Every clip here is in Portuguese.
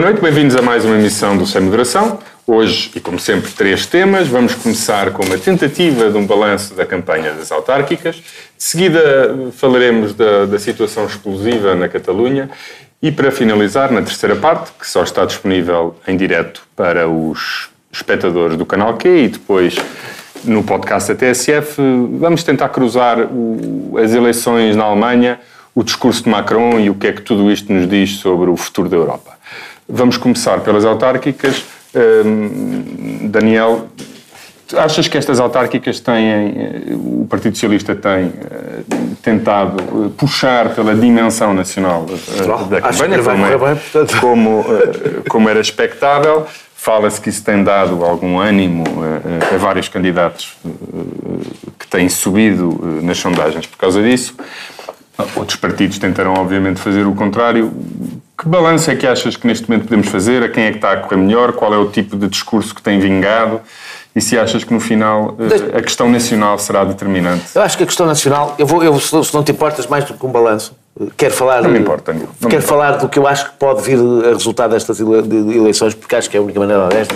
Boa noite, bem-vindos a mais uma emissão do Sem Moderação. Hoje, e como sempre, três temas. Vamos começar com uma tentativa de um balanço da campanha das autárquicas. De seguida, falaremos da, da situação explosiva na Catalunha. E para finalizar, na terceira parte, que só está disponível em direto para os espectadores do canal Q e depois no podcast da TSF, vamos tentar cruzar o, as eleições na Alemanha, o discurso de Macron e o que é que tudo isto nos diz sobre o futuro da Europa. Vamos começar pelas autárquicas. Hum, Daniel, achas que estas autárquicas têm, o Partido Socialista tem uh, tentado uh, puxar pela dimensão nacional uh, da campanha, como, é, bem, como, como, era expectável? Fala-se que isso tem dado algum ânimo a vários candidatos que têm subido nas sondagens por causa disso. Outros partidos tentarão, obviamente, fazer o contrário. Que balanço é que achas que neste momento podemos fazer? A quem é que está a correr melhor? Qual é o tipo de discurso que tem vingado? E se achas que no final eh, a questão nacional será determinante? Eu acho que a questão nacional, eu vou, eu, se não te importas mais do que um balanço, quero falar. Não me importa, não. Quero me falar do que eu acho que pode vir a resultado destas eleições, porque acho que é a única maneira honesta.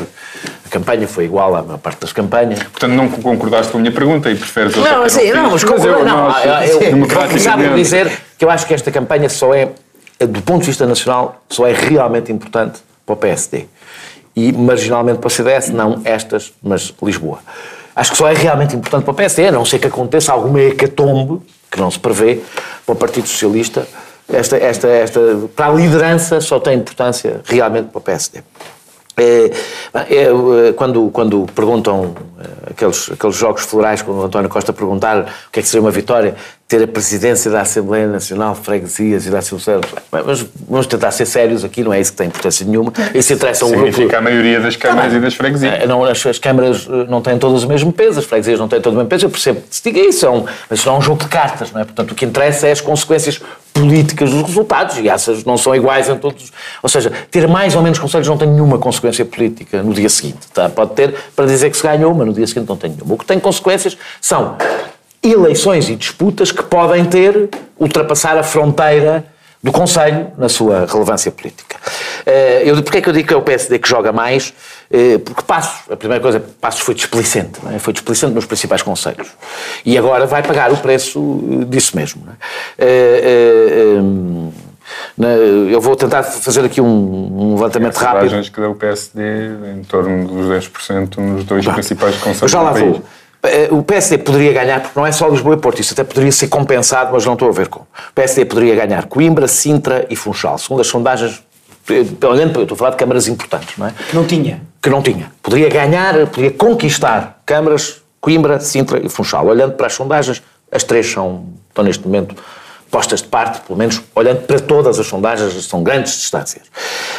A campanha foi igual à maior parte das campanhas. Portanto, não concordaste com a minha pergunta e preferes outra Não, assim, não, mas concordo. Não, eu, eu, eu dizer que eu acho que esta campanha só é, do ponto de vista nacional, só é realmente importante para o PSD e marginalmente para o CDS, não estas, mas Lisboa. Acho que só é realmente importante para o PSD, a não ser que aconteça alguma hecatombe, que não se prevê, para o Partido Socialista. Esta, esta, esta, para a liderança só tem importância realmente para o PSD. É, é, é, quando, quando perguntam é, aqueles, aqueles jogos florais, quando o António Costa perguntar o que é que seria uma vitória, ter a presidência da Assembleia Nacional de Freguesias e da Associação. Mas vamos tentar ser sérios aqui, não é isso que tem importância nenhuma. Isso interessa um Significa grupo... a maioria das câmaras e das freguesias. É, não, as, as, câmaras eh, não têm todas o mesmo peso, as freguesias não têm todo o mesmo peso. Eu percebo que se diga isso, é um, mas isso não é um jogo de cartas, não é? Portanto, o que interessa é as consequências políticas dos resultados e essas não são iguais em todos. Ou seja, ter mais ou menos conselhos não tem nenhuma consequência política no dia seguinte. Tá? Pode ter para dizer que se ganhou, mas no dia seguinte não tem nenhuma. O que tem consequências são eleições e disputas que podem ter, ultrapassar a fronteira do Conselho na sua relevância política. Eh, eu, porquê é que eu digo que é o PSD que joga mais? Eh, porque Passos, a primeira coisa, Passos foi displicente, é? foi displicente nos principais conselhos. E agora vai pagar o preço disso mesmo. É? Eu vou tentar fazer aqui um, levantamento rápido. As sondagens que deu o PSD em torno dos 10% nos dois principais conselhos já lá. Vou. Eh, o PSD poderia ganhar, porque não é só Lisboa e Porto, isso até poderia ser compensado, mas não estou a ver como. O PSD poderia ganhar Coimbra, Sintra e Funchal. Segundo as sondagens, eh, olhando, eu estou a falar de câmaras importantes, não é? Que não tinha. Que não tinha. Poderia ganhar, poderia conquistar câmaras, Coimbra, Sintra e Funchal. Olhando para as sondagens, as três são, estão neste momento postas de parte, pelo menos olhando para todas as sondagens, são grandes distâncias.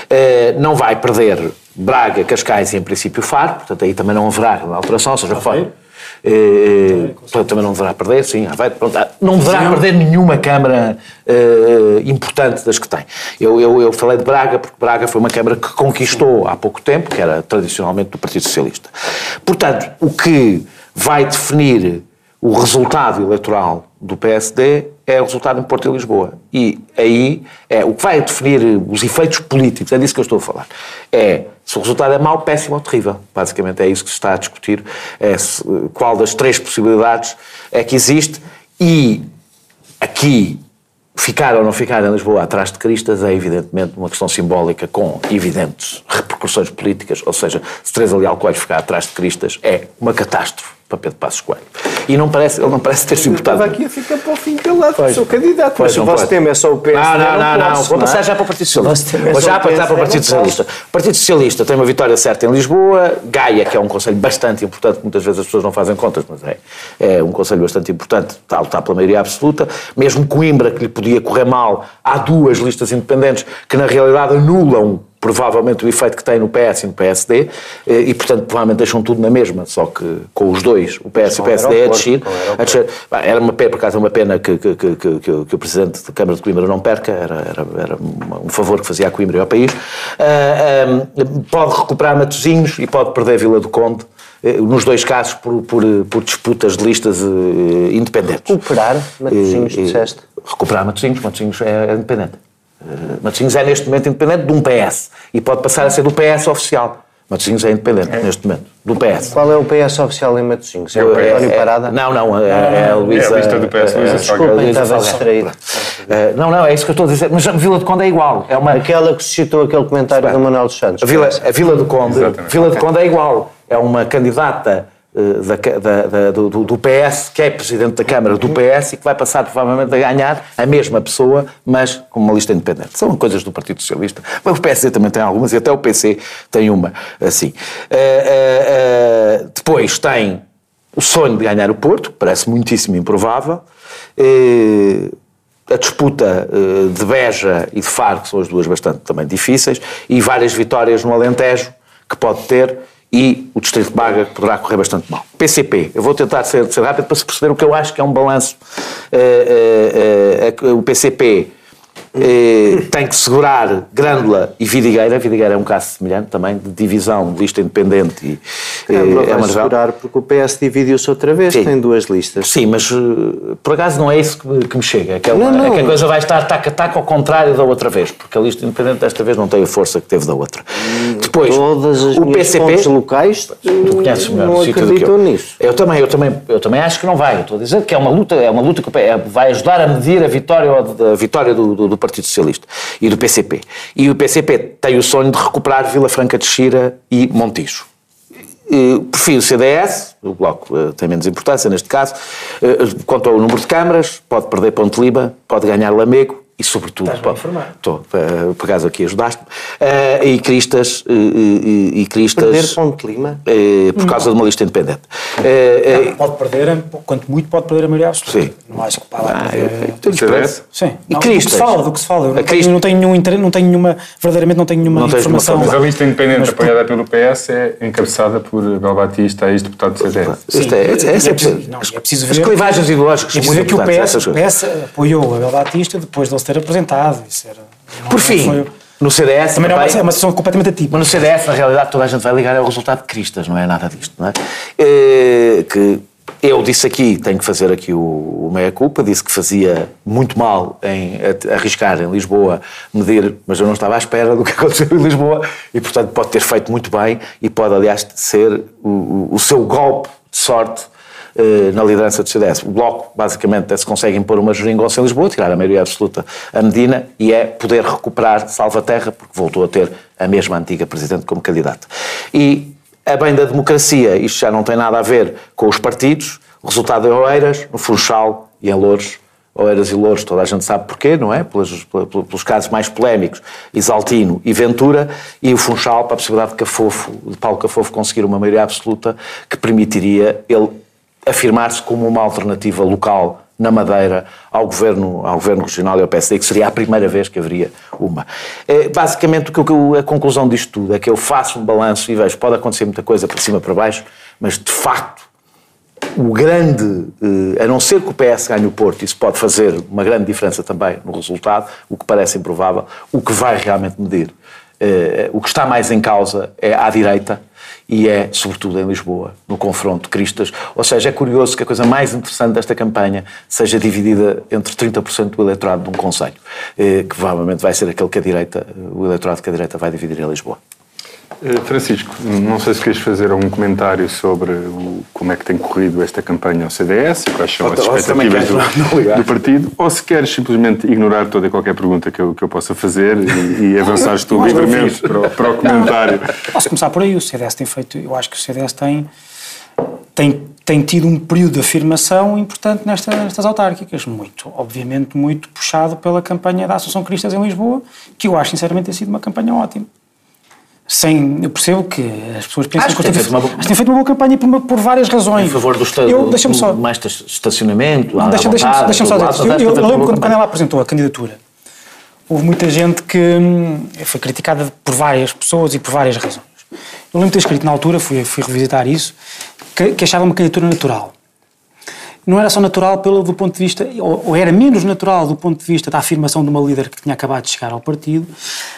Uh, não vai perder Braga, Cascais e, em princípio, Faro, portanto, aí também não haverá alteração, seja, fora. Eh, também não deverá perder, sim. Vai, pronto, não deverá perder nenhuma Câmara eh, importante das que tem. Eu, eu, eu, falei de Braga, porque Braga foi uma Câmara que conquistou há pouco tempo, que era tradicionalmente do Partido Socialista. Portanto, o que vai definir o resultado eleitoral do PSD é o resultado em Porto e Lisboa. E aí é o que vai definir os efeitos políticos, é disso que eu estou a falar. É se o resultado é mau, péssimo ou terrível. Basicamente é isso que se está a discutir. É se, qual das três possibilidades é que existe e aqui ficar ou não ficar em Lisboa atrás de Cristas é evidentemente uma questão simbólica com evidentes repercussões políticas, ou seja, se Teresa Leal Coelho ficar atrás de Cristas é uma catástrofe para Pedro Passos Coelho. E não parece, ele não parece ter se importado. Estava aqui a ficar para o fim calado, pois, sou candidato, pois, mas o vosso tema é só o PSD. Não, não, não, não, não. vou passar já para o Partido Socialista. É vou já passar para o Partido Socialista. O Partido Socialista tem uma vitória certa em Lisboa, Gaia, que é um conselho bastante importante, muitas vezes as pessoas não fazem contas, mas é, é um conselho bastante importante, está a lutar pela maioria absoluta. Mesmo Coimbra, que lhe podia correr mal, há duas listas independentes que na realidade anulam provavelmente o efeito que tem no PS e no PSD, eh, e portanto provavelmente deixam tudo na mesma, só que com os dois, o PS e o PSD, a descer. Era uma pena, por acaso, uma pena que, que, que, que, o Presidente da Câmara de Coimbra não perca, era, era, era um favor que fazia a Coimbra e ao país. Uh, pode recuperar Matosinhos e pode perder Vila do Conde, eh, nos dois casos por, por, por disputas de listas independentes. Recuperar Matosinhos, disseste? Recuperar Matosinhos, Matosinhos é, é independente. Matosinhos é neste momento independente de um PS e pode passar a ser do PS oficial. Matosinhos é independente neste momento, do PS. Qual é o PS oficial em Matosinhos? É o António Parada? Não, não, é, é a Luísa. É a lista do PS, Luísa é, Salgado. Desculpem, Luísa estava distraído. Eh, Não, não, é isso que eu estou a dizer. Mas a Vila de Conde é igual. É uma, Aquela que suscitou aquele comentário do Manuel dos Santos. a Vila, a Vila do Conde, Exatamente. Vila de Conde é igual. É uma candidata eh, ca- da- da- do, do- PS, que é presidente da Câmara do PS e que vai passar provavelmente a ganhar a mesma pessoa, mas com uma lista independente. São coisas do Partido Socialista. Mas o PSD também tem algumas e até o PC tem uma assim. Eh, eh, eh, depois tem o sonho de ganhar o Porto, parece muitíssimo improvável. Eh, a disputa eh, de Beja e de Faro, que são as duas bastante também difíceis, e várias vitórias no Alentejo, que pode ter, e o Distrito de que poderá correr bastante mal. PCP, eu vou tentar ser, ser rápido para se perceber o que eu acho que é um balanço. Eh, eh, eh, o PCP eh, tem que segurar Grândola e Vidigueira. Vidigueira é um caso semelhante também, de divisão, de lista independente. E, eh, Câmara é vai segurar porque o PS dividiu-se outra vez, Sim. tem duas listas. Sim, mas eh, por acaso não é isso que me, que me chega. É que, é uma- Não, não. é que a coisa vai estar tac a tac ao contrário da outra vez, porque a lista independente desta vez não tem a força que teve da outra. Depois, Todas as o PCP. locais Tu conheces melhor não acreditam eu. nisso. Eu também, eu também, eu também acho que não vai. Eu estou a dizer que é uma luta, é uma luta que é- vai ajudar a medir a vitória, a vitória do, do- do Partido Socialista e do PCP. E o PCP tem o sonho de recuperar Vila Franca de Xira e Montijo. Eh, Prefiro o CDS, o Bloco eh, tem menos importância neste caso. Eh, Quanto ao número de câmaras, pode perder Ponte Lima, pode ganhar Lamego e, sobretudo, Estás bem informado. estou, eh, por acaso aqui ajudaste-me, Eh, e Cristas, eh, e, e Cristas Perder Ponte Lima? por causa de uma lista independente. Eh, Pode perder, quanto muito pode perder a maioria absoluta. Sim. Não acho que vai ah, perder. Sim. E Não, do que Cristas? se fala, do que se fala. Eu A não, tenho, Cristas- não tenho nenhum interesse, não tenho nenhuma, verdadeiramente não tenho nenhuma Não informação. Mas a lista independente Mas, apoiada pelo PS é encabeçada por Bel Batista, ex-deputado do CDS. Sim, Isto é, é, é, é preciso- não, é preciso as ver- clivagens ideológicas É são preciso muito ver que o PS, o apoiou o Abel Batista depois de ele se ter apresentado. Isso era, Por fim, foi- no CDS também não é uma, é uma situação completamente atípica. Mas no CDS, na realidade, toda a gente vai ligar ao resultado de Cristas, não é nada disto, não é? Eh, que eu disse aqui, tenho que fazer aqui o, o meia-culpa, disse que fazia muito mal em arriscar em Lisboa medir, mas eu não estava à espera do que aconteceu em Lisboa e, portanto, pode ter feito muito bem e pode, aliás, ser o, o- seu golpe de sorte na liderança do CDS. O Bloco, basicamente, se consegue impor uma geringonça em Lisboa, tirar a maioria absoluta a Medina e é poder recuperar Salvaterra, porque voltou a ter a mesma antiga Presidente como candidata. E, a bem da democracia, isto já não tem nada a ver com os partidos, o resultado é Oeiras, no Funchal e em Louros. Oeiras e Louros, toda a gente sabe porquê, não é? Pelos, pelos casos mais polémicos, Isaltino e Ventura, e o Funchal para a possibilidade de Cafofo, de Paulo Cafofo conseguir uma maioria absoluta que permitiria ele afirmar-se como uma alternativa local na Madeira ao governo, ao governo regional e ao PSD, que seria a primeira vez que haveria uma. É, basicamente, o que a conclusão disto tudo é que eu faço um balanço e vejo, pode acontecer muita coisa para cima para baixo, mas de facto o grande, eh, a não ser que o PS ganhe o Porto, isso pode fazer uma grande diferença também no resultado, o que parece improvável, o que vai realmente medir. eh, O que está mais em causa é à direita e é, sobretudo, em Lisboa, no confronto Cristas. Ou seja, é curioso que a coisa mais interessante desta campanha seja dividida entre 30% do eleitorado de um conselho, eh, que provavelmente vai ser aquele que a direita, o eleitorado que a direita vai dividir em Lisboa. Eh, Francisco, não sei se queres fazer algum comentário sobre o- como é que tem corrido esta campanha ao CDS, quais são as Ou- expectativas do, do partido, ou se queres simplesmente ignorar toda e qualquer pergunta que eu, que eu possa fazer e, e avançares tu livremente para o, para o comentário. Posso começar por aí. O CDS tem feito, eu acho que o CDS tem, tem, tem tido um período de afirmação importante nesta, nestas autárquicas. Muito, obviamente, muito puxado pela campanha da Associação Cristas em Lisboa, que eu acho, sinceramente, tem sido uma campanha ótima. Sem, eu percebo que as pessoas pensam Acho que eu tem feito uma acho que tem feito uma boa campanha por, por várias razões. Em favor do Estado, Eu, deixa-me só, mais estacionamento, não, deixa, deixa, vontade, deixa-me só dizer lado. Eu, eu, eu lembro quando, quando ela apresentou a candidatura, houve muita gente que hum, foi criticada por várias pessoas e por várias razões. Eu lembro de ter escrito na altura, fui, fui revisitar isso, que, que achava uma candidatura natural. Não era só natural pelo do ponto de vista, ou, ou era menos natural do ponto de vista da afirmação de uma líder que tinha acabado de chegar ao partido,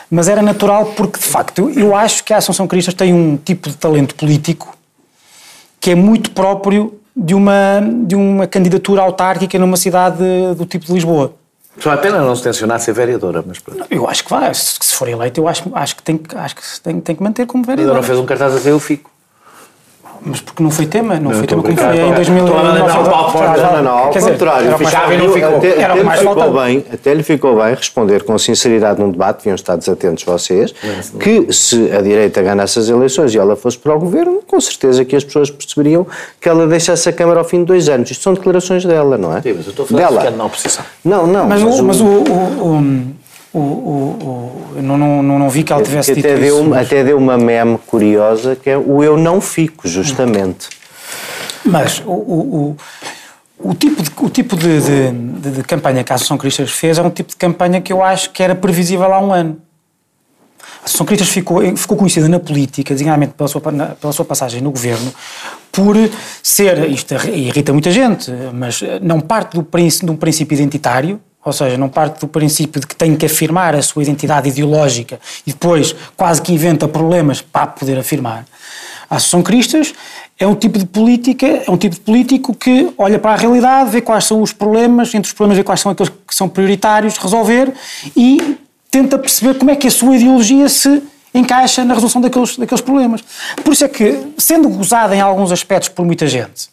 mas era natural porque, de facto, eu, acho que a Assunção Cristas tem um tipo de talento político que é muito próprio de uma, de uma candidatura autárquica numa cidade do tipo de Lisboa. Só a pena não se tensionar ser vereadora, mas pronto. Eu acho que vai. Se, se for eleito, eu acho, acho que, tem, que- acho que tem, tem que manter como Ainda vereador. não fez um cartaz a dizer eu fico. Mas porque não foi tema, não, foi estou tema como foi em 2009. Estou a lembrar o Paulo Porta. Não, não, não, ao contrário. não ficou. Bem, até lhe ficou bem responder com sinceridade num debate, deviam estar desatentos vocês, que se a direita ganhasse as eleições e ela fosse para o governo, com certeza que as pessoas perceberiam que ela deixasse a Câmara ao fim de dois anos. Isto são declarações dela, não é? Sim, mas eu estou a falar dela. ficando na oposição. Não, não. Mas, o, mas o, o, o, o, o- eu não, não, não, vi que ela tivesse que dito até, isso. deu, mas- até deu uma meme curiosa que é o eu não fico, justamente. Mas o, o, o, o tipo, de, o tipo de, de, de- de campanha que a Associação Cristas fez é um tipo de campanha que eu acho que era previsível há um ano. A Associação Cristas ficou, ficou conhecida na política, designadamente pela sua, pela sua passagem no governo, por ser, isto irrita muita gente, mas não parte do, de um princípio identitário, ou seja, não parte do princípio de que tem que afirmar a sua identidade ideológica e depois quase que inventa problemas para poder afirmar. A Associação Cristas é um tipo de política, é um tipo de político que olha para a realidade, vê quais são os problemas, entre os problemas vê quais são aqueles que são prioritários resolver e tenta perceber como é que a sua ideologia se encaixa na resolução daqueles, daqueles problemas. Por isso é que, sendo gozada em alguns aspectos por muita gente,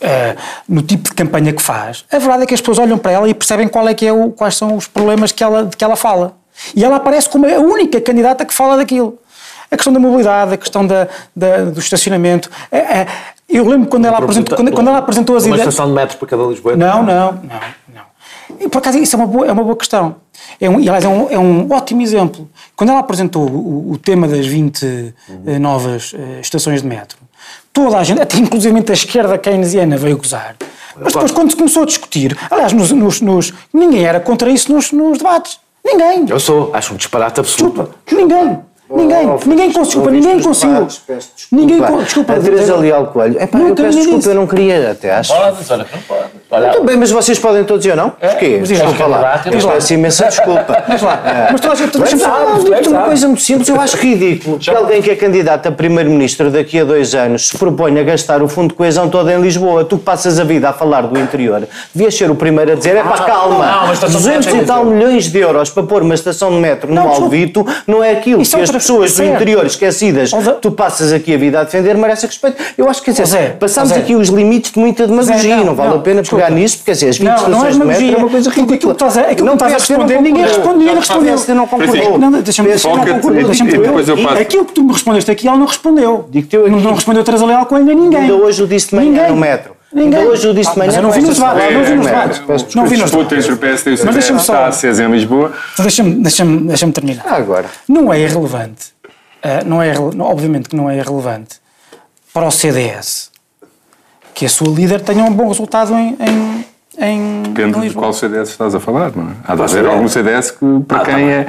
eh, no tipo de campanha que faz, a verdade é que as pessoas olham para ela e percebem qual é que é o, quais são os problemas que ela, de que ela fala. E ela aparece como a única candidata que fala daquilo. A questão da mobilidade, a questão da, da- do estacionamento. Eh, eh, eu lembro quando ela apresentou, quando, quando ela apresentou as Uma ideias. estação de metros para cada Lisboa. Não, não, não, não. E, por acaso, isso é uma boa, é uma boa questão. É um, e, aliás, é um, é um ótimo exemplo. Quando ela apresentou o, o tema das 20 eh, novas eh, estações de metro, toda a gente, até inclusive a esquerda keynesiana veio gozar. Mas depois, quando se começou a discutir, aliás, nos, nos- nos- ninguém era contra isso nos, nos debates. Ninguém. Eu sou, acho um disparate absoluto. Desculpa. Ninguém. Ninguém. Oh, ninguém. Desculpa, ninguém conseguiu. debates, peço desculpa. Ninguém Desculpa. A Teresa Leal Coelho. Epá, Não eu peço desculpa, disso. eu não queria até, acho. Podes, olha, não pode. Olha, Muito bem, mas vocês podem todos dizer não? Porquê? mas lá, Desculpa lá. candidato, Eu diz lá. peço imensa desculpa. Mas lá. Mas toda a gente. Mas deixa-me só- não, digo-te uma coisa muito simples, eu acho ridículo que alguém que é candidato a primeiro-ministro daqui a dois anos se propõe a gastar o fundo de coesão todo em Lisboa. Tu que passas a vida a falar do interior, devias ser o primeiro a dizer: é pá, calma, estação de 200 metro e tal milhões de euros para pôr uma estação de metro no. Alvito não é aquilo Isso que é as pessoas do interior esquecidas Zé- tu passas aqui a vida a defender merecem respeito. Eu acho que quer dizer, Zé, passamos Zé. aqui os limites de muita demagogia, Zé, não, vale a pena desculpa. pegar nisso, porque assim, as 20 Não, não é de metro demagogia. é uma coisa que ridícula. que tu estás a não responder, ninguém respondeu, ninguém respondeu. Não concordou. Não, deixa-me não passo. Aquilo que tu me respondeste aqui, ela não respondeu. Digo-te eu não, não respondeu Teresa Leal Coelho a ninguém. Ainda hoje o disse de manhã no metro. Ninguém. Ainda hoje o disse de Ah, manhã Mas eu não vi no nos debates. Não vi nos debates. Não vi nos debates. entre o PSD e o Mas deixa-me CDS só- está acesa em Lisboa. Deixa-me terminar. Agora. Não é irrelevante, ah, não é, obviamente que não é irrelevante para o CDS que a sua líder tenha um bom resultado em, em, em, em Depende de Lisboa. qual CDS estás a falar, não é? Há de haver algum CDS que, para quem é.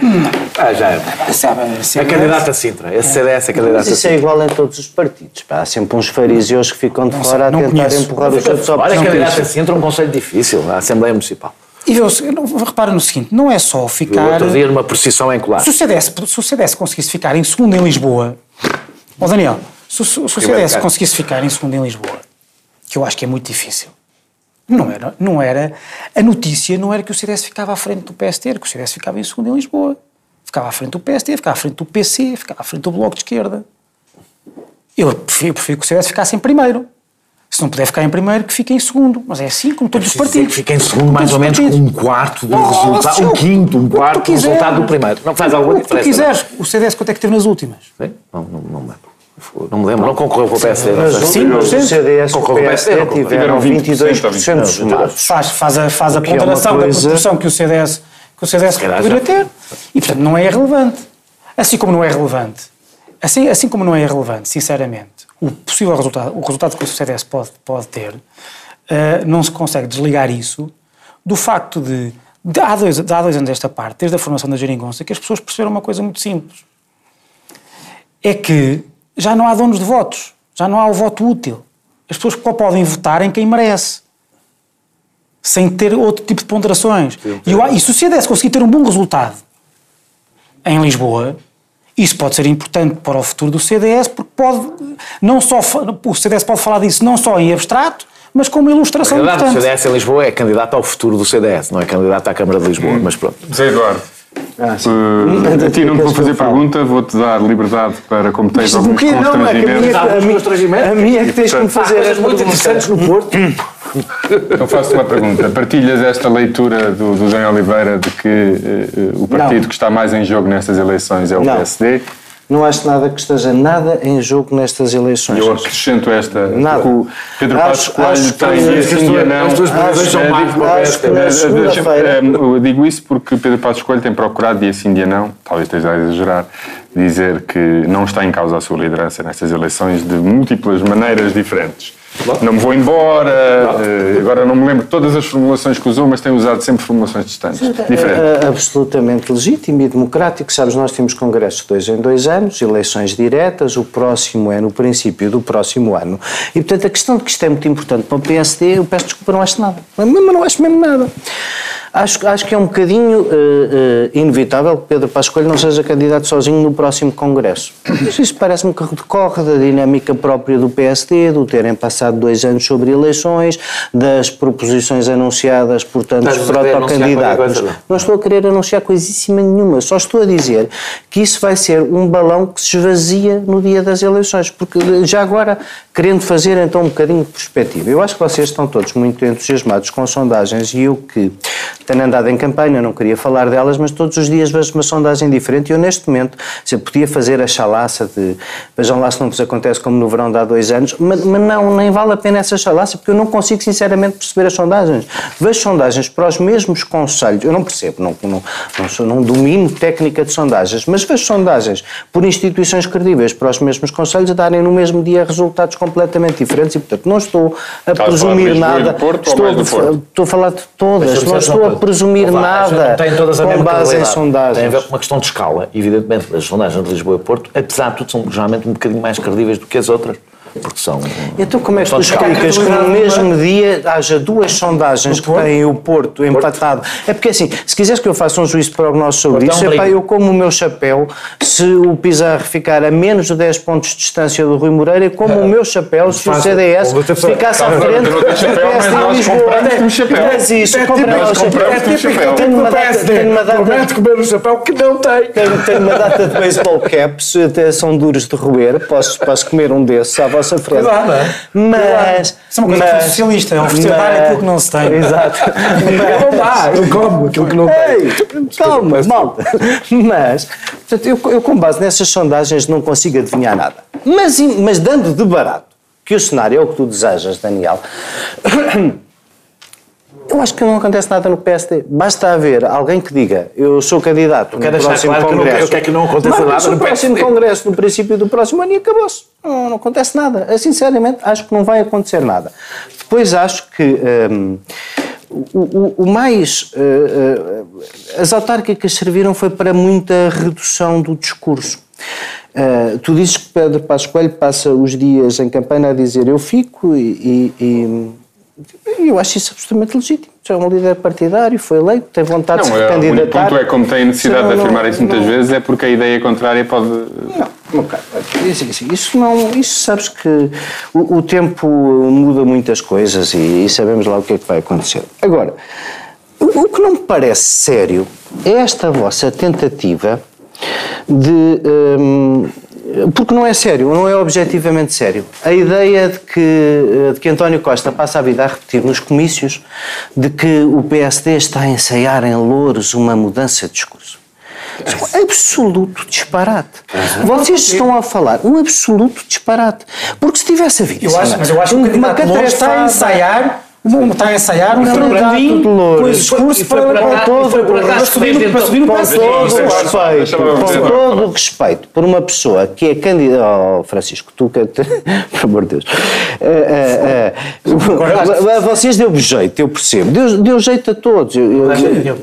Ah, já é. Sabe, É CDS candidata a Sintra. Esse CDS é candidata Mas a isso é igual em todos os partidos. Pá. Há sempre uns fariseus que ficam de Não fora sei, a tentar conheço. empurrar os outros ao Olha, precipício. candidata a Sintra é um conselho difícil, a Assembleia Municipal. E não- repara no seguinte, não é só O ficar... outro dia numa precisão em colar. Se o, CDS, se o CDS conseguisse ficar em segundo em Lisboa, ó Daniel, se, o- se o CDS conseguisse ficar em segundo em Lisboa, que eu acho que é muito difícil, não era, não era, a notícia não era que o CDS ficava à frente do PST, que o CDS ficava em segundo em Lisboa. Ficava à frente do PST, ficava à frente do PC, ficava à frente do Bloco de Esquerda. Eu prefiro, prefiro que o CDS ficasse em primeiro. Se não puder ficar em primeiro, que fique em segundo. Mas é assim como todos os partidos. que fica em segundo mais ou os menos com um quarto do Oh, resultado, Silvio, um quinto, um quarto do resultado do primeiro. Não faz alguma O que tu diferença. quiseres. O CDS quanto é que teve nas últimas? é? Não, não, não lembro. Não me lembro, não concorreu com o PSD. Mas Sim, o. CDS e o Concordo, PSD tiveram Tiveram 22% dos 20%, votos. faz, faz a, faz a é ponderação coisa- da proporção que o CDS, que o CDS poderia já- ter. E, portanto, não é irrelevante. Assim como não é relevante, assim, assim como não é irrelevante, sinceramente, o possível resultado, o resultado que o CDS pode, pode ter, eh, não se consegue desligar isso do facto de, de há, dois, de há dois anos esta parte, desde a formação da Geringonça, que as pessoas perceberam uma coisa muito simples. É que já não há donos de votos, já não há o voto útil. As pessoas só podem votar em quem merece sem ter outro tipo de ponderações. E, eu, e se o CDS conseguir ter um bom resultado em Lisboa, isso pode ser importante para o futuro do CDS, porque pode não só o CDS pode falar disso não só em abstrato, mas com uma ilustração candidato do importante. CDS em Lisboa é candidato ao futuro do CDS, não é candidato à Câmara de Lisboa, mas pronto. Zé Eduardo. Ah, sim. Uh, a ti não te vou fazer pergunta, vou-te dar liberdade para, como tens O alguns quê? Não, é que a minha, constrangimento? é que tens que me fazer Coisas esta muito interessantes no Porto. Eu faço-te uma pergunta. Partilhas esta leitura do, do Zé Oliveira de que eh, o partido Não. que está mais em jogo nestas eleições é o Não. PSD? Não acho nada que esteja nada em jogo nestas eleições. Eu acrescento esta. Nada. que o Pedro Passos Coelho tem as assim e não. as tuas previsões são Acho que na eh, digo isso porque Pedro Passos Coelho tem procurado, dia sim, dia não, talvez esteja a exagerar, dizer que não está em causa a sua liderança nestas eleições de múltiplas maneiras diferentes. Não me vou embora, eh, agora não me lembro de todas as formulações que usou, mas tem usado sempre formulações distantes, diferentes. É, absolutamente legítimo e democrático. Sabes, nós temos congressos de dois em dois anos, eleições diretas, o próximo é no princípio do próximo ano. E, portanto, a questão de que isto é muito importante para o PSD, eu peço desculpa, não acho nada. Mas não acho mesmo nada. Acho, acho que é um bocadinho eh, eh, inevitável que Pedro Passos Coelho não seja candidato sozinho no próximo Congresso. Mas isso parece-me que decorre da dinâmica própria do PSD, do terem passado dois anos sobre eleições, das proposições anunciadas por tantos protocandidatos. não? Não estou a querer anunciar coisíssima nenhuma, só estou a dizer que isso vai ser um balão que se esvazia no dia das eleições, porque já agora, querendo fazer então um bocadinho de perspectiva, eu acho que vocês estão todos muito entusiasmados com sondagens e eu que tenho andado em campanha, não queria falar delas, mas todos os dias vejo uma sondagem diferente e eu neste momento, se podia fazer a chalaça de vejam lá se não vos acontece como no verão de há dois anos, mas, mas não, nem vale a pena essa chalaça porque eu não consigo sinceramente perceber as sondagens. Vejo sondagens para os mesmos conselhos, eu não percebo, não, não, não, sou, não domino técnica de sondagens, mas vejo sondagens por instituições credíveis para os mesmos conselhos a darem no mesmo dia resultados completamente diferentes e portanto não estou a Estás a presumir Lisboa e nada. Porto ou estou, mais do Porto? estou a falar de todas, não estou a presumir nada Não tem todas a com mesma base em sondagens. Tem a ver com uma questão de escala. Evidentemente, as sondagens de Lisboa e Porto, apesar de tudo, são geralmente um bocadinho mais credíveis do que as outras. Porque são. Então como é que tu explicas que no escala. mesmo dia haja duas sondagens que têm o Porto empatado? É porque assim, se quiseres que eu faça um juízo de prognóstico sobre é isso, epá, eu como o meu chapéu, se o Pizarro ficar a menos de 10 pontos de distância do Rui Moreira, como o meu chapéu se o. CDS ficasse à frente do PSD em Lisboa. Mas isso, É compramos um chapéu. Tenho uma data, comer chapéu que não tem. tenho, uma data de baseball caps, até são duros de roer, posso comer um desses à vossa frente. Cuidado, é? Mas. Isso é uma coisa socialista, é oferecer dar aquilo que não se tem. Exato. Não dá, eu como aquilo que não tem. Calma, malta. Mas, portanto, eu, eu com base nessas sondagens não consigo adivinhar nada. Mas, mas dando de barato que o cenário é o que tu desejas, Daniel, eu acho que não acontece nada no PSD. Basta haver alguém que diga eu sou candidato no quero deixar próximo claro que eu não congresso. eu quero que não aconteça Mas nada no próximo PSD. congresso no princípio do próximo ano e acabou-se. Não, não acontece nada. Eu, sinceramente, acho que não vai acontecer nada. Depois acho que hum, o, o- o mais. eh, eh, as autárquicas serviram foi para muita redução do discurso. Eh, tu dizes que Pedro Passos Coelho passa os dias em campanha a dizer eu fico e- e e eu acho isso absolutamente legítimo. É um líder partidário, foi eleito, tem vontade de Não, se é, o candidatar. ponto é como tem necessidade Não, de não, afirmar isso muitas vezes é porque a ideia contrária pode. Não, isso não, isso sabes que o, o tempo muda muitas coisas e, e sabemos lá o que é que vai acontecer. Agora, o, o que não me parece sério é esta vossa tentativa de. hum, porque não é sério, não é objetivamente sério. A ideia de que, eh, de que António Costa passa a vida a repetir nos comícios de que o PSD está a ensaiar em Louros uma mudança de discurso. É um absoluto disparate. Vocês estão a falar um absoluto disparate. Porque se tivesse havido Eu acho, mas eu acho que o uma candidato está a catrefada- ensaiar está a ensaiar um Candidato de discurso foi para, para, todo, foi por acaso para subir, que fez para subir o com todo o respeito, todo o por uma pessoa que é candidata. Oh, Francisco, tu que. Por amor de Deus. Eh, eh, eh, vocês deu jeito, eu percebo. Deu, deu jeito a todos. É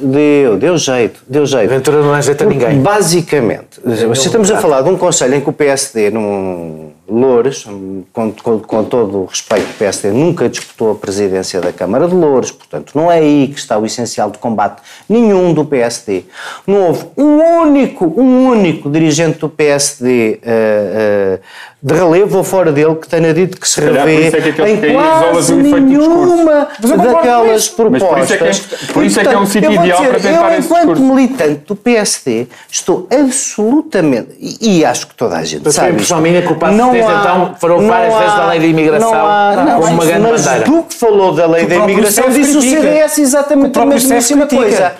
deu, deu jeito, deu jeito. Ventura não é jeito a ninguém. Basicamente, se estamos a falar de um conselho em que o PSD não Loures, com, com, com, todo o respeito, o PSD nunca disputou a presidência da Câmara de Loures, portanto, não é aí que está o essencial de combate nenhum do PSD. Não houve um único, um único dirigente do PSD uh, uh, de relevo ou fora dele que tenha dito que se revê é em quase nenhuma daquelas propostas. Mas por isso é que é, por isso é, que é um sítio ideal dizer, para tentar eu, enquanto militante do PSD, estou absolutamente, e, e acho que toda a gente Porque sabe... Porque minha culpa não há, então foram várias há, vezes da lei da imigração há, não, como uma grande mas bandeira. do que falou da lei da imigração disse o CDS exatamente a mesma coisa.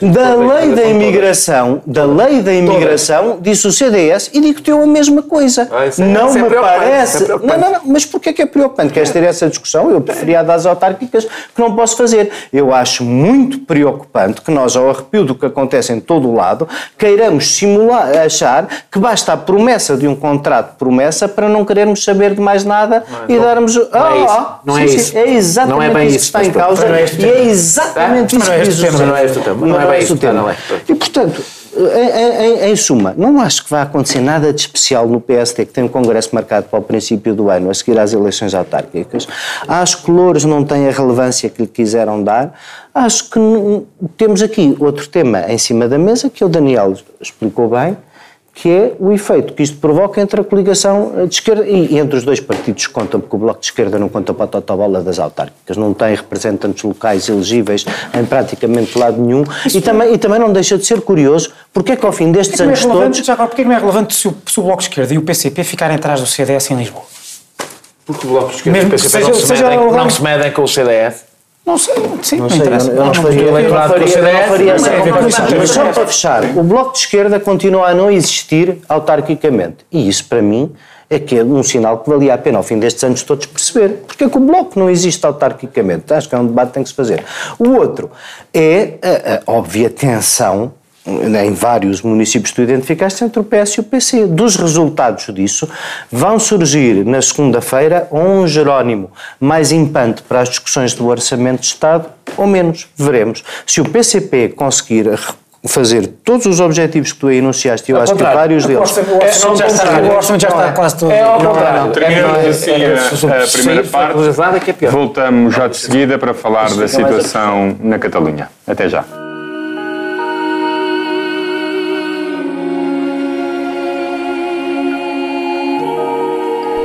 Da lei da imigração, da lei da imigração, disse o CDS e discutiu a mesma coisa. Não me parece. Não, não, não, mas porquê é que é preocupante? Queres ter essa discussão? Eu preferia das autárquicas que não posso fazer. Eu acho muito preocupante que nós, ao arrepio do que acontece em todo o lado, queiramos simular, achar que basta a promessa de um contrato de promessa para não querermos saber de mais nada não, e darmos. Não, oh, é isso. Não sim, é sim, isso. é exatamente não é bem isso que está em causa não é e é exatamente isso que diz o Não é este o tema. Não é bem isso. E portanto. Em, em, em, suma, não acho que vai acontecer nada de especial no PSD, que tem um congresso marcado para o princípio do ano, a seguir às eleições autárquicas. Acho que Louros não tem a relevância que lhe quiseram dar. Acho que temos aqui outro tema em cima da mesa, que o Daniel explicou bem, que é o efeito que isto provoca entre a coligação de esquerda e entre os dois partidos que contam, porque o Bloco de Esquerda não conta para a totobola das autárquicas, não tem representantes locais elegíveis em praticamente lado nenhum e também, e também não deixa de ser curioso porque é que ao fim destes é anos é todos... Já agora, porque é que não é relevante se o, se o Bloco de Esquerda e o PCP ficarem atrás do CDS em Lisboa? Porque o Bloco de Esquerda Mesmo e o PCP seja, não, se seja medem, não se medem com o CDS? Não sei, sim, não, não, sei, interessa. Eu, eu não, faria, eu não faria, não faria essa comparação. Mas só para fechar, o Bloco de Esquerda continua a não existir autarquicamente. E isso, para mim, é que é um sinal que valia a pena, ao fim destes anos todos, perceber. Porque é que o Bloco não existe autarquicamente? Acho que é um debate que tem que se fazer. O outro é a, a óbvia tensão em vários municípios que tu identificaste entre o PS e o PC. Dos resultados disso, vão surgir na segunda-feira um Jerónimo mais impante para as discussões do Orçamento de Estado ou menos. Veremos. Se o PCP conseguir fazer todos os objetivos que tu aí enunciaste, eu acho que vários deles... O orçamento já está, o orçamento já está quase todo... É ao contrário. Terminamos assim a, a primeira parte. Voltamos já de seguida para falar da situação na Catalunha. Até já.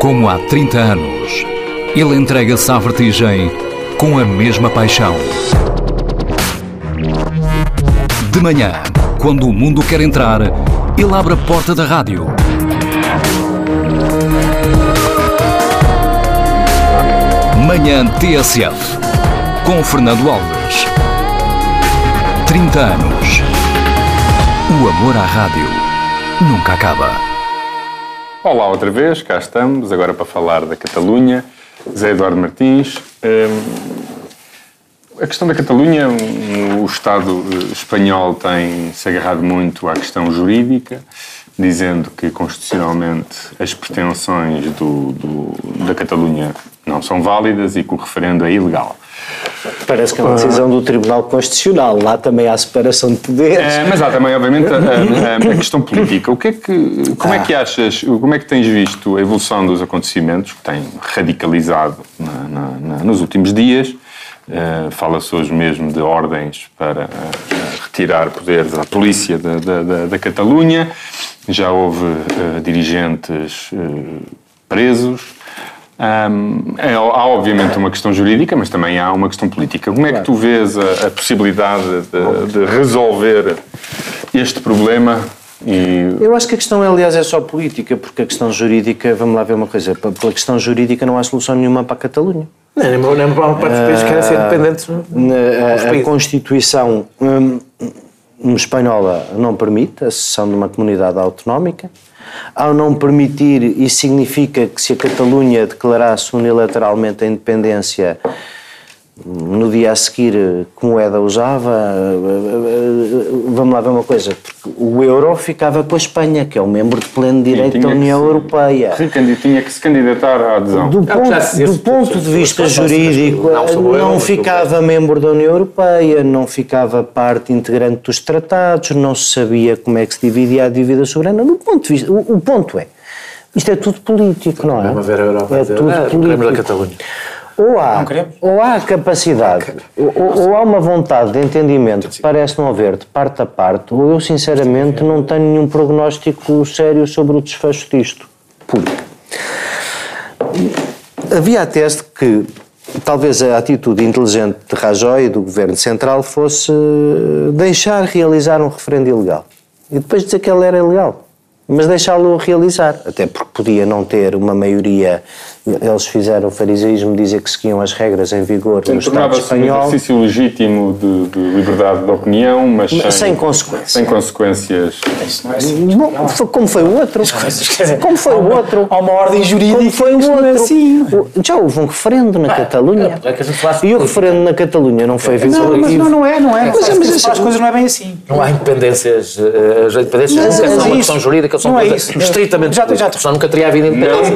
Como há 30 anos, ele entrega-se à vertigem com a mesma paixão. De manhã, quando o mundo quer entrar, ele abre a porta da rádio. Manhã TSF, com Fernando Alves. 30 anos. O amor à rádio nunca acaba. Olá outra vez, cá estamos, agora para falar da Catalunha. Zé Eduardo Martins. A questão da Catalunha, o Estado espanhol tem se agarrado muito à questão jurídica, dizendo que constitucionalmente as pretensões do, do, da Catalunha não são válidas e que o referendo é ilegal. Parece que é uma decisão do Tribunal Constitucional. Lá também há separação de poderes. É, mas há também, obviamente, a, a, a, questão política. O que é que, como é que achas, como é que tens visto a evolução dos acontecimentos que tem radicalizado na, na, na, nos últimos dias? Uh, Fala-se hoje mesmo de ordens para uh, retirar poderes à polícia da, da, da, da Catalunha. Já houve uh, dirigentes presos. Um, é, há obviamente uma questão jurídica, mas também há uma questão política. Como é que tu vês a, a possibilidade de, de, resolver este problema? E... Eu acho que a questão, aliás, é só política, porque a questão jurídica, vamos lá ver uma coisa, pela questão jurídica não há solução nenhuma para a Catalunha. Não, nem, para parte dos países que querem ser independentes. A, a, a Constituição hum, espanhola não permite a cessão de uma comunidade autonómica. Ao não permitir, isso significa que se a Catalunha declarasse unilateralmente a independência no dia a seguir que moeda usava, vamos lá ver uma coisa, porque o euro ficava com a Espanha, que é um membro de pleno direito da União Europeia. Tinha que se candidatar à adesão. Do ponto, do ponto de vista jurídico, não ficava membro da União Europeia, não ficava parte integrante dos tratados, não se sabia como é que se dividia a dívida soberana. Do ponto de vista, o, o ponto é, Isto é tudo político, não é? Vamos ver a Europa. É tudo "Ah, político. queremos a Catalunha. Ou há, ou há capacidade, ou, ou há uma vontade de entendimento que parece não haver de parte a parte, ou eu sinceramente não tenho nenhum prognóstico sério sobre o desfecho disto. Porque havia a tese de que talvez a atitude inteligente de Rajoy e do Governo Central fosse deixar realizar um referendo ilegal. E depois dizer que ele era ilegal. Mas deixá-lo realizar, até porque podia não ter uma maioria. Eles fizeram o fariseísmo dizer que seguiam as regras em vigor no Estado Tornava-se um espanhol. exercício legítimo de, de liberdade de opinião, mas sem, sem consequências. Sem consequências. Isso não é assim. Como foi o outro? Como foi o outro? há uma ordem jurídica Como foi o não é outro? assim. Já houve um referendo na Catalunha. é que a gente falasse E o referendo na Catalunha não foi Não, mas não, não é, não é. Mas é, Mas, mas mas isso- as coisas não é bem assim. Não há independências, eh, as independências Mas- nunca mas são é uma questão jurídica, são Não é coisas isso. estritamente Já- já- senão nunca teria havido independência.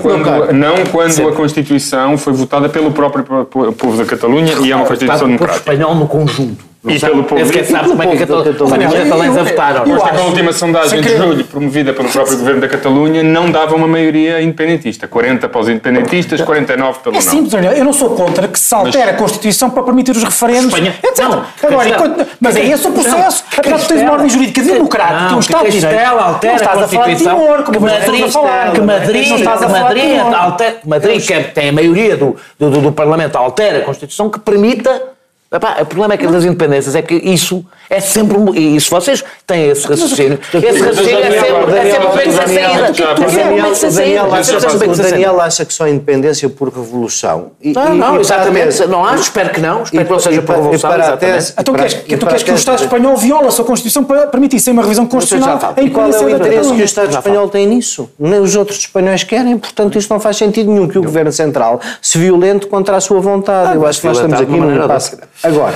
Não quando, não quando a Constituição foi votada pelo próprio po- po- povo da Catalunha e é uma Constituição o democrática. espanhol no conjunto. Não E pelo povo- Nem sequer e sabe pelo como é que os catalães a votaram. eu Consta que a acho- última sondagem de julho, promovida pelo próprio governo da Catalunha, não dava uma maioria independentista. 40 para os independentistas, 49 pelo É não. simples, Daniel. Eu não sou contra que se altere a Constituição para permitir os referendos. Espanha- etc. Agora, mas é esse o processo. Afinal, tu tens uma ordem jurídica democrática, Não, um Estado de Direito. altera não estás a falar de Constituição, Timor, como Madrid, estão a falar. que Madrid, de Madrid, Madrid que é- tem a maioria do Parlamento, altera a Constituição que permita. Epá, o problema é que das independências é que isso é sempre. E se vocês têm esse raciocínio, esse raciocínio é sempre, é sempre É O o Daniel saída. É o. Daniel acha que só independência por revolução. E- Não, e- não, e exatamente. a Não acho, espero que não. Espero e que não seja e por para- revolução. para a exatamente. tese- Então queres, para- que, e tu queres que o a Estado espanhol viola a sua Constituição para permitir, sem uma revisão constitucional, a E qual é o interesse que o? Estado espanhol tem nisso? Nem os outros espanhóis querem, portanto isto não faz sentido nenhum que o Governo Central se violente contra a sua vontade. Eu mas acho que nós estamos aqui uma num maneira ou passo. Agora,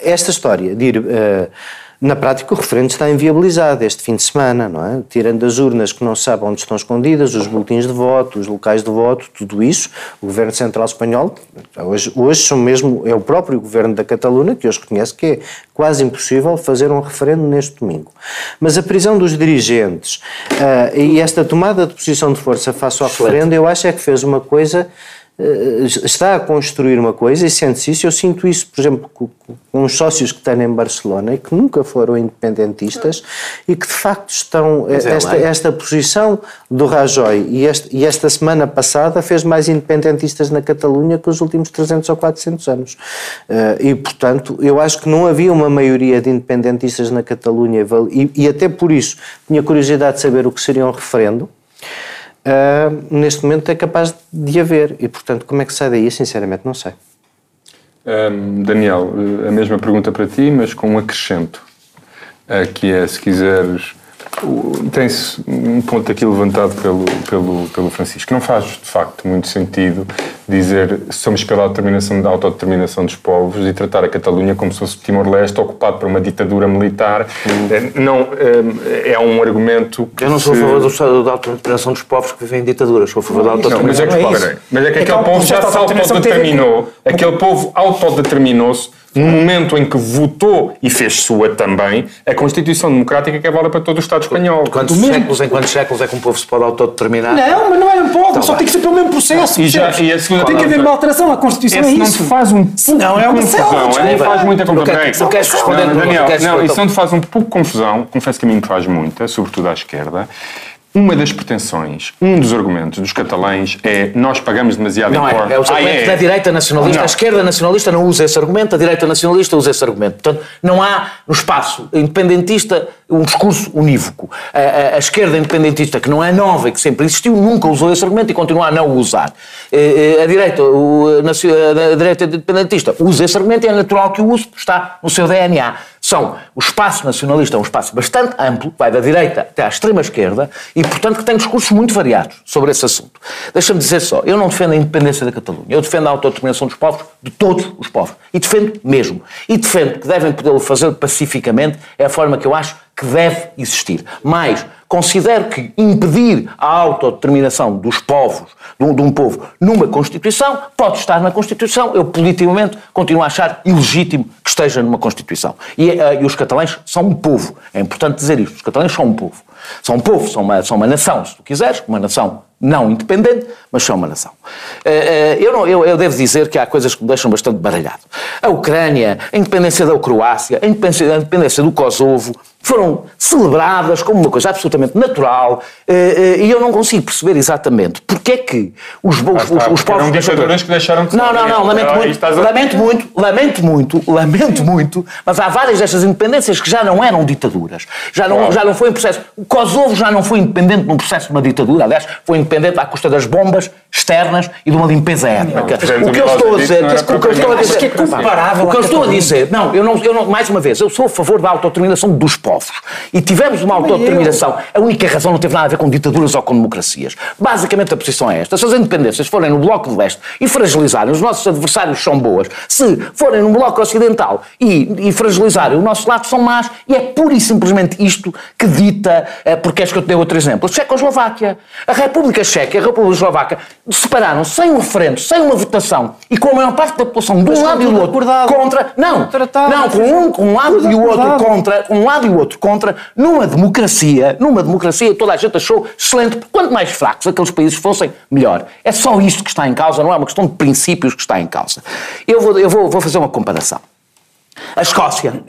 esta história de ir. eh, na prática, o referendo está inviabilizado este fim de semana, não é? Tirando as urnas que não sabe onde estão escondidas, os boletins de voto, os locais de voto, tudo isso, o Governo Central Espanhol, hoje, hoje são mesmo, é o próprio Governo da Catalunha que hoje reconhece que é quase impossível fazer um referendo neste domingo. Mas a prisão dos dirigentes ah, e esta tomada de posição de força face ao referendo, eu acho é que fez uma coisa está a construir uma coisa e sente-se isso. Eu sinto isso, por exemplo, com, com os sócios que tenho em Barcelona e que nunca foram independentistas e que de facto estão. é esta, esta posição do Rajoy e, este, e esta semana passada fez mais independentistas na Catalunha que os últimos 300 ou 400 anos. Eh, e, portanto, eu acho que não havia uma maioria de independentistas na Catalunha e, e até por isso tinha curiosidade de saber o que seria um referendo. Uh, neste momento é capaz de haver. E, portanto, como é que sai daí? Sinceramente, não sei. Hum, Daniel, eh, a mesma pergunta para ti, mas com um acrescento. Eh, que é, se quiseres. Tem-se um ponto aqui levantado pelo, pelo, pelo Francisco. Não faz, de facto, muito sentido dizer somos pela autodeterminação, da autodeterminação dos povos e tratar a Catalunha como se fosse Timor-Leste ocupado por uma ditadura militar. Eh, Não, eh, é um argumento que Eu não sou a favor do Estado da autodeterminação dos povos que vivem em ditaduras, sou a favor da Não, mas é autodeterminação que, Não é peraí, mas é que É que aquele povo já se que autodeterminou. Aquele povo autodeterminou-se no momento em que votou e fez sua também a Constituição Democrática que é válida para todo o Estado espanhol. Quantos séculos em quantos séculos é que um povo se pode autodeterminar? Não, mas não é um pode, só bem. tem que ser pelo mesmo processo. E já- e segunda tem que haver uma alteração à Constituição, é Esse não isso. te faz um Se não, é uma confusão, selva, é, não faz muita não confusão. tu queres responder Não, Daniel, queres não, responder- isso não te faz um pouco confusão, confesso que a mim me faz muita, sobretudo à esquerda. Uma das pretensões, um dos argumentos dos catalães é nós pagamos demasiado Não imposto. é, é o argumento Ah, da direita nacionalista. Não. A esquerda nacionalista não usa esse argumento, a direita nacionalista usa esse argumento. Portanto, não há no espaço independentista um discurso unívoco. A, a- a esquerda independentista, que não é nova e que sempre existiu, nunca usou esse argumento e continua a não o usar. Eh, eh, A direita, o, a direita independentista usa esse argumento e é natural que o use, porque está no seu DNA. São, o espaço nacionalista é um espaço bastante amplo, vai da direita até à extrema esquerda e, portanto, que tem discursos muito variados sobre esse assunto. Deixa-me dizer só, eu não defendo a independência da Catalunha, eu defendo a autodeterminação dos povos, de todos os povos, e defendo mesmo. E defendo que devem podê-lo fazer pacificamente, é a forma que eu acho que deve existir. Mas considero que impedir a autodeterminação dos povos, de um, povo, numa Constituição, pode estar na Constituição. Eu, politicamente, continuo a achar ilegítimo que esteja numa Constituição. E, eh, e os catalães são um povo. É importante dizer isto. Os catalães são um povo. São um povo, são uma, são uma nação, se tu quiseres, uma nação não independente, mas são uma nação. Eh, eh, Eu, não- eu- eu devo dizer que há coisas que me deixam bastante baralhado. A Ucrânia, a independência da Croácia, a independência, a independência do Kosovo foram celebradas como uma coisa absolutamente natural eh, eh, e eu não consigo perceber exatamente porque é que os, os, os, está, os eram povos... que deixaram de Não, ser. não, não, lamento Ah, muito, lamento muito, lamento muito, lamento muito, mas há várias destas independências que já não eram ditaduras. Já não, Claro. já não foi um processo. O Kosovo já não foi independente num processo de uma ditadura, aliás, foi independente à custa das bombas externas e de uma limpeza étnica. o que eu estou a dizer, não era o que eu estou a dizer, é o que eu estou a dizer, não, eu não, eu não, mais uma vez, eu sou a favor da autodeterminação dos povos. E tivemos uma autodeterminação. A única razão não teve nada a ver com ditaduras ou com democracias. Basicamente a posição é esta. Se as independências forem no Bloco de Leste e fragilizarem, os nossos adversários são boas. Se forem no Bloco Ocidental e, e fragilizarem, o nosso lado são más. E é pura e simplesmente isto que dita, eh, porque és que eu te dei outro exemplo. A Checoslováquia. A República Checa e a República Eslovaca separaram sem um referendo, sem uma votação e com a maior parte da população de um lado e do outro acordado. contra. Não, Tratado. não, com um, com um lado e o outro acordado. contra, com um lado e o outro contra, numa democracia, numa democracia toda a gente achou excelente, quanto mais fracos aqueles países fossem, melhor. É só isto que está em causa, não é uma questão de princípios que está em causa. Eu vou, eu vou, vou fazer uma comparação. A Escócia,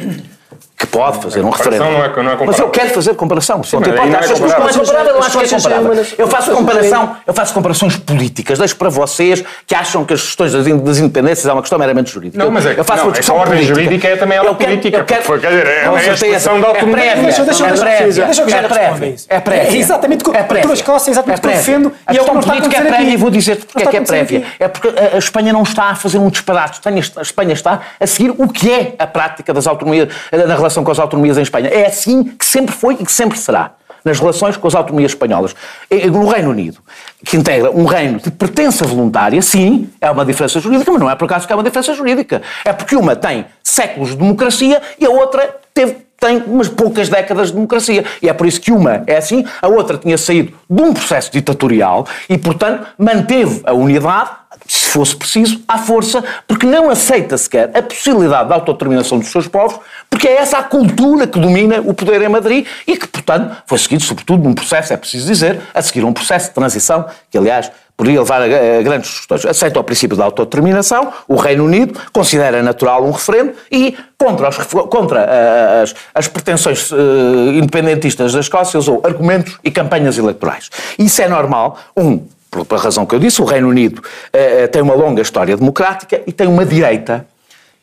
que pode fazer um comparação referendo. não é- não é mas eu quero fazer comparação. Te mas não é achas que não é comparável. eu acho que é comparável. Eu faço comparação, eu faço comparações políticas. Deixo para vocês que acham que as questões das in- das independêas é uma questão meramente jurídica. Não, mas é que- eu faço não, uma discussão essa ordem política. jurídica é também ela Eu política, eu quero- porque, quer dizer, é- é a expressão da autonomia. É prévia. Deixa- deixa- é deixa- prévia. deixa o Guilherme É prévia. responder isso. É prévia. É exatamente o que- É prévia. a tua escala é exatamente o que eu defendo e é o que não está a é prévia e vou dizer-te porque é que é prévia. É porque a Espanha não está a fazer um disparate. A Espanha está a seguir o que é a prática das autonomias, na relação com as autonomias em Espanha. É assim que sempre foi e que sempre será. Nas relações com as autonomias espanholas. E- No Reino Unido, que integra um reino de pertença voluntária, sim, é uma diferença jurídica, mas não é por acaso que é uma diferença jurídica. É porque uma tem séculos de democracia e a outra teve tem umas poucas décadas de democracia. E é por isso que uma é assim, a outra tinha saído de um processo ditatorial e, portanto, manteve a unidade, se fosse preciso, à força, porque não aceita sequer a possibilidade da autodeterminação dos seus povos, porque é essa a cultura que domina o poder em Madrid e que, portanto, foi seguido, sobretudo, num processo, é preciso dizer, a seguir um processo de transição, que, aliás, poderia levar a, grandes questões. Aceita o princípio da autodeterminação, o Reino Unido considera natural um referendo e, contra, os, contra ah, as, as pretensões eh, independentistas da Escócia, usou argumentos e campanhas eleitorais. Isso é normal. Um, pela razão que eu disse, o Reino Unido eh, eh, tem uma longa história democrática e tem uma direita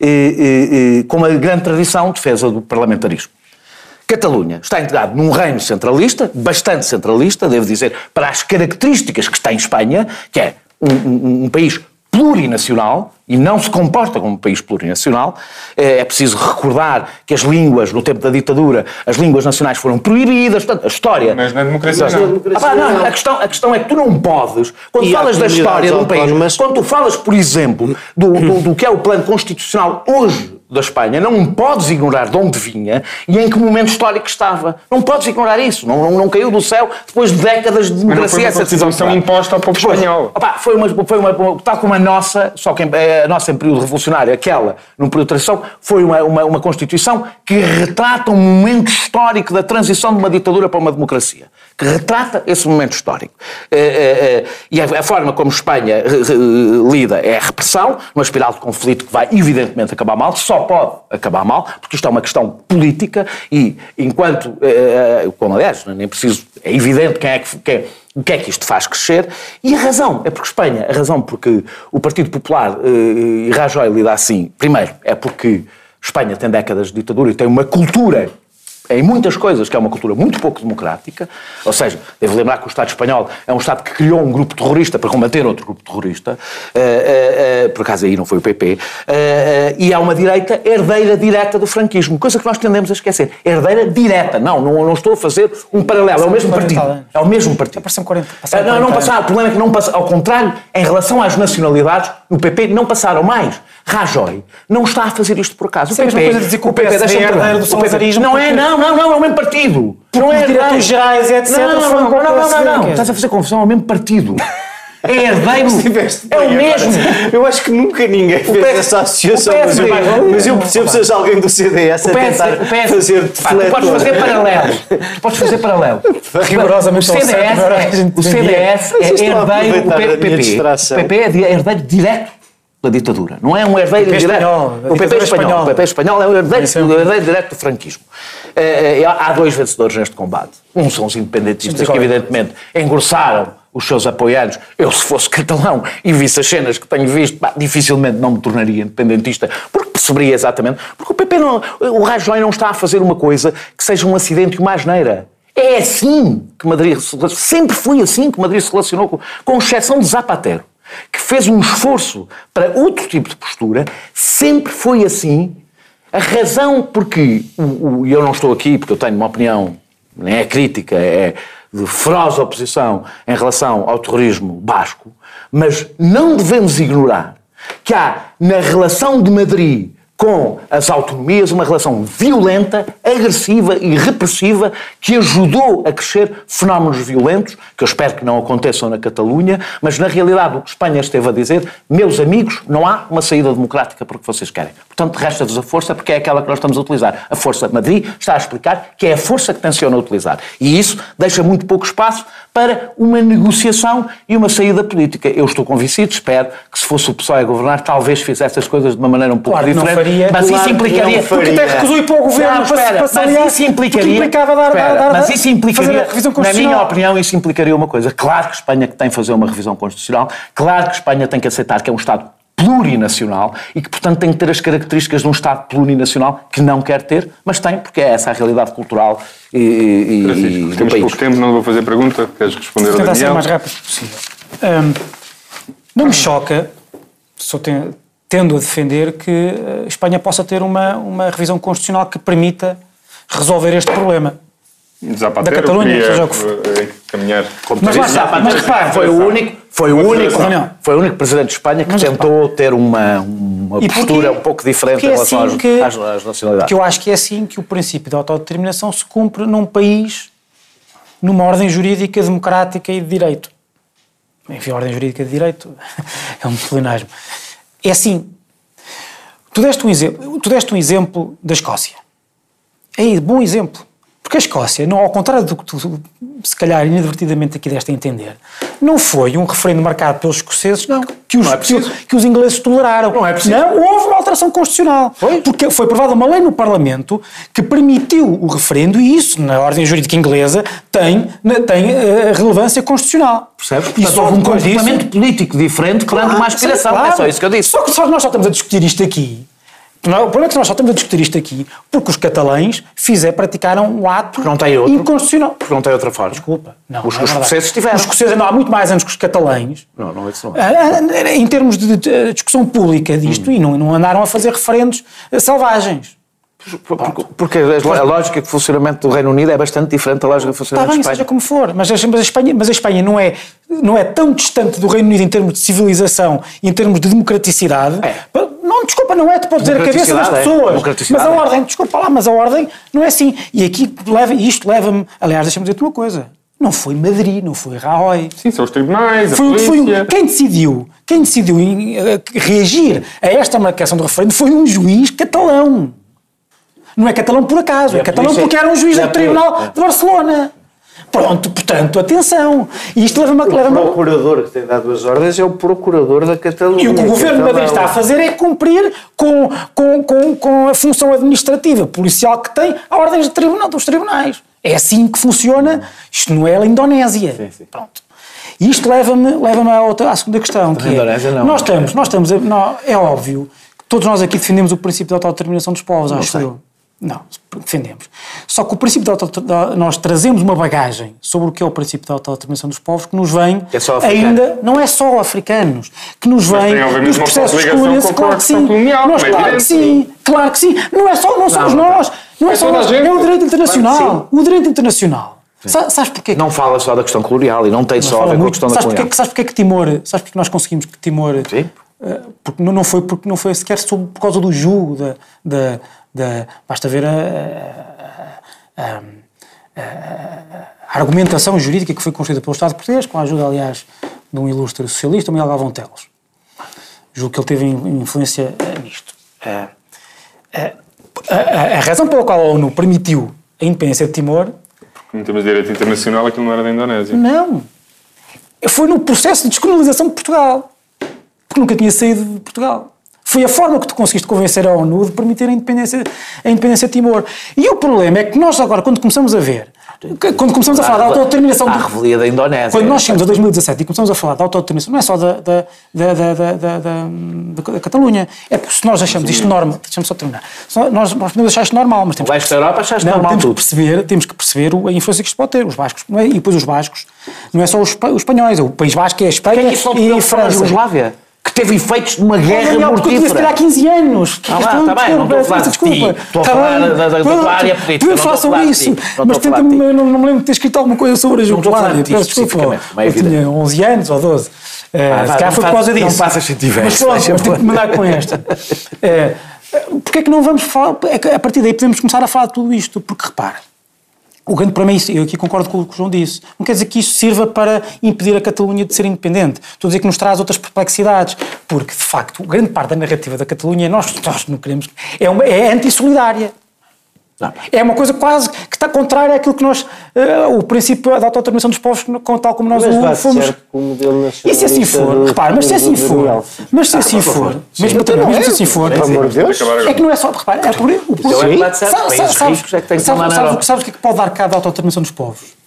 eh, eh, eh, com uma grande tradição de defesa do parlamentarismo. Catalunha está integrado num reino centralista, bastante centralista, devo dizer, para as características que tem Espanha, que é um, um- um país plurinacional e não se comporta como um país plurinacional. É é preciso recordar que as línguas, no tempo da ditadura, as línguas nacionais foram proibidas, portanto, a história. Mas na democracia não. Ah, pá, não, a, questão, a questão é que tu não podes, quando E falas da história de um país, quando tu falas, por exemplo, do, do, do que é o plano constitucional hoje da Espanha, não podes ignorar de onde vinha e em que momento histórico estava. Não podes ignorar isso. Não, não, não caiu do céu depois de décadas de Mas não democracia. foi uma decisão imposta ao povo Depois, espanhol. opá, foi uma, foi uma, tal como a nossa, só que eh, a nossa em período revolucionário, aquela num período de transição, foi uma, uma, uma Constituição que retrata um momento histórico da transição de uma ditadura para uma democracia. Que retrata esse momento histórico. Eh, eh, e a, forma como Espanha lida é a repressão, uma espiral de conflito que vai evidentemente acabar mal, só pode acabar mal, porque isto é uma questão política e enquanto, eh, eh, como aliás, nem preciso, é evidente quem é que, quem, o que é que isto faz crescer? E a razão é porque Espanha, a razão porque o Partido Popular eh, e Rajoy lida assim, primeiro, é porque Espanha tem décadas de ditadura e tem uma cultura em muitas coisas, que é uma cultura muito pouco democrática, ou seja, devo lembrar que o Estado espanhol é um Estado que criou um grupo terrorista para combater outro grupo terrorista, eh, eh, eh, por acaso aí não foi o PP, e há uma direita herdeira direta do franquismo, coisa que nós tendemos a esquecer. Herdeira direta, não, não, não estou a fazer um paralelo, é o mesmo 40 partido. É o mesmo partido. Passaram 40 passaram Não, não 40 passaram. O problema é que não passaram. Ao contrário, em relação às nacionalidades, no PP não passaram mais. Rajoy não está a fazer isto por acaso. O Isso é a mesma PP, coisa de dizer que o PP PSD é herdeiro do O PP salazarismo Não é, não. Não, não, não, é o mesmo partido. Não é diretores gerais, etc. Não, não, não, não, não, não, Estás a fazer confusão, é o mesmo partido. É herdeiro. É o mesmo. agora. Eu acho que nunca ninguém fez essa associação, mas eu, percebo se seja alguém do CDS a tentar fazer defletor. podes fazer paralelo. Podes fazer paralelo. Rigorosamente o ao CDS, é, o CDS é herdeiro do PP. O PP é herdeiro direto da ditadura. Não é um herdeiro direto. espanhol, o PP espanhol. espanhola. O PP espanhol é o herdeiro, é um- herdeiro direto do franquismo. Eh, eh, há dois vencedores neste combate. Um são os independentistas que, evidentemente, engrossaram os seus apoiantes. Eu, se fosse catalão e visse as cenas que tenho visto, pá, dificilmente não me tornaria independentista, porque perceberia exatamente. Porque o PP, não, o Rajoy não está a fazer uma coisa que seja um acidente e uma asneira. É assim que Madrid se. Sempre foi assim que Madrid se relacionou, com, com exceção de Zapatero, que fez um esforço para outro tipo de postura, sempre foi assim. A razão porque, e eu não estou aqui porque eu tenho uma opinião, nem é crítica, é de feroz oposição em relação ao terrorismo basco, mas não devemos ignorar que há na relação de Madrid com as autonomias uma relação violenta, agressiva e repressiva que ajudou a crescer fenómenos violentos, que eu espero que não aconteçam na Catalunha, mas na realidade o que Espanha esteve a dizer, meus amigos, não há uma saída democrática porque vocês querem. Portanto, resta-vos a força porque é aquela que nós estamos a utilizar. A força Madrid está a explicar que é a força que tenciona utilizar. E isso deixa muito pouco espaço para uma negociação e uma saída política. Eu estou convencido, espero que se fosse o PSOE a governar, talvez fizesse as coisas de uma maneira um pouco Claro que não diferente. faria. mas Claro isso implicaria. Porque até recusou ir para o governo Não, para- espera, para mas isso implicaria. implicava dar- espera, dar- mas dar- isso implicaria. na minha opinião, isso implicaria uma coisa. Claro que Espanha que tem que fazer uma revisão constitucional, claro que Espanha tem que aceitar que é um Estado plurinacional e que, portanto, tem que ter as características de um Estado plurinacional que não quer ter, mas tem, porque é essa a realidade cultural e, e- e Francisco, do temos país. pouco tempo, não vou fazer pergunta. Queres responder Vou ao tentar ser o mais rápido possível. Hum, não me choca, só ten- tendo a defender que a Espanha possa ter uma, uma revisão constitucional que permita resolver este problema. Zapatero Da Catalunha, seja o que for. eh, encaminhar Mas lá está, mas repare, Foi o único, foi o único, Não. foi o único presidente de Espanha que Mas tentou ter uma, uma porque- postura um pouco diferente porque em é relação assim às, que- às, às nacionalidades. Que eu acho que é assim que o princípio da autodeterminação se cumpre num país, numa ordem jurídica democrática e de direito. Enfim, a ordem jurídica de direito é um pleonasmo. É assim. Tu deste um exemplo, tu deste um exemplo da Escócia. É bom exemplo. Porque a Escócia, não, ao contrário do que tu, se calhar, inadvertidamente aqui deste a entender, não foi um referendo marcado pelos escoceses que, os, não é que, que os ingleses toleraram. Não é preciso. Não, houve uma alteração constitucional. Porque foi aprovada uma lei no Parlamento que permitiu o referendo e isso, na ordem jurídica inglesa, tem, tem eh, relevância constitucional. Percebes? Portanto, só houve um comportamento político diferente perante uma aspiração. Sim, claro. É só isso que eu disse. Só que, só nós só estamos a discutir isto aqui. Não, o problema é que nós só estamos a discutir isto aqui porque os catalães fizeram, praticaram um ato não tem outro. inconstitucional. Porque não tem outra forma. Desculpa. Não, Os, não é os escoceses tiveram. Os escoceses andam há muito mais anos que os catalães. Não, não, isso não é. Ah, ah, Em termos de discussão pública disto, e não, não andaram a fazer referendos eh, selvagens. Porque, porque a lógica de funcionamento do Reino Unido é bastante diferente da lógica de Está funcionamento bem, de seja Espanha. como for, mas, a- mas a Espanha, mas a Espanha não, é, não é tão distante do Reino Unido em termos de civilização e em termos de democraticidade. É. Não, desculpa, não é, tu podes dizer a cabeça das é. pessoas. Mas Democraticidade a é. ordem, desculpa lá, mas a ordem não é assim. E aqui leva, isto leva-me. Aliás, deixa-me dizer-te uma coisa. Não foi Madrid, não foi Rajoy. Sim, são os tribunais, a Foi, foi um- polícia. quem decidiu, quem decidiu eh, reagir a esta marcação do referendo foi um juiz catalão. Não é catalão por acaso, é a catalão porque era um juiz do Tribunal de Barcelona. Pronto, portanto, atenção. E isto leva-me a. O Leva procurador que tem dado as ordens é o procurador da Catalunha. e o que o governo de Madrid está a fazer é cumprir com, com, com, com a função administrativa, policial que tem, a ordem de tribunal, dos tribunais. É assim que funciona. Isto não é a Indonésia. Pronto. E isto leva-me leva à, outra, à segunda questão, que é, Indonésia não. nós estamos, nós estamos, a- nó- é óbvio que todos nós aqui defendemos o princípio da autodeterminação dos povos, acho sei. eu. Não, defendemos. Só que o princípio da autodeterminação, nós trazemos uma bagagem sobre o que é o princípio da autodeterminação dos povos que nos vem É ainda, não é só africanos, que nos Mas vem tem, dos processos a claro que sim. colonial, Nós, é claro que sim, claro que sim. Não, é só, não somos nós, não é, É só nós, gente. é o direito internacional. Claro o direito internacional. Sa- Sabes porquê? Não fala só da questão colonial e não tem só a ver com a questão da sabes porquê, colonial. que- sabes porquê que Timor, sabes porquê que nós conseguimos que Timor, Sim. Porque não, não foi porque não foi sequer sobre, por causa do jugo da, da, da- basta ver a, a- a, a, argumentação jurídica que foi construída pelo Estado português, com a ajuda, aliás, de um ilustre socialista, Miguel Galvão Teles. Julgo que ele teve influência eh, nisto. Eh, eh, a, razão pela qual a ONU permitiu a independência de Timor. Porque em termos de direito internacional aquilo não era da Indonésia. Não. Foi no processo de descolonização de Portugal. Porque nunca tinha saído de Portugal. Foi a forma que tu conseguiste convencer a ONU de permitir a independência, a independência de Timor. E o problema é que nós agora, quando começamos a ver quando começamos a falar da autodeterminação... A revelia da Indonésia. Quando nós chegamos a 2017 e começamos a falar da autodeterminação, não é só da, da, da, da, da, da, da Catalunha. É porque se nós achamos isto normal... Deixa-me só terminar. Nós, nós podemos achar isto normal, mas temos... Vais para a Europa achaste normal temos. Que perceber, temos que perceber a influência que isto pode ter. Os bascos, é? E depois os bascos, não é só os, espanhóis. O País Basco é a Espanha é e a França. Jugoslávia? Teve efeitos de uma guerra Daniel, mortífera. Porque eu há 15 anos. Ah, lá, está bem, não estou a falar de ti. Estou a falar da, da, tua área política. Podemos falar sobre isso. Mas tenta não, me lembro de ter escrito alguma coisa sobre a Jugoslávia. Peço desculpa. Eu tinha 11 anos ou 12. Ah, se calhar foi por causa disso. Não faças se tiver. Mas pronto, tenho que mandar com esta. Porquê é que não vamos falar... A partir daí podemos começar a falar de tudo isto. Porque repara, o grande problema é isso, eu aqui concordo com o que o João disse. Não quer dizer que isso sirva para impedir a Catalunha de ser independente. Estou a dizer que nos traz outras perplexidades. Porque, de facto, grande parte da narrativa da Catalunha, nós, nós não queremos. É, uma, é É uma coisa quase que está contrária àquilo que nós. Uh, o princípio da autodeterminação dos povos, tal como nós mas o fomos. E se assim for, repare, mas se assim for, mas se assim for, mas se assim for, é que não é só, repare, é por o Sabes o que é que pode dar cabo à autodeterminação dos povos?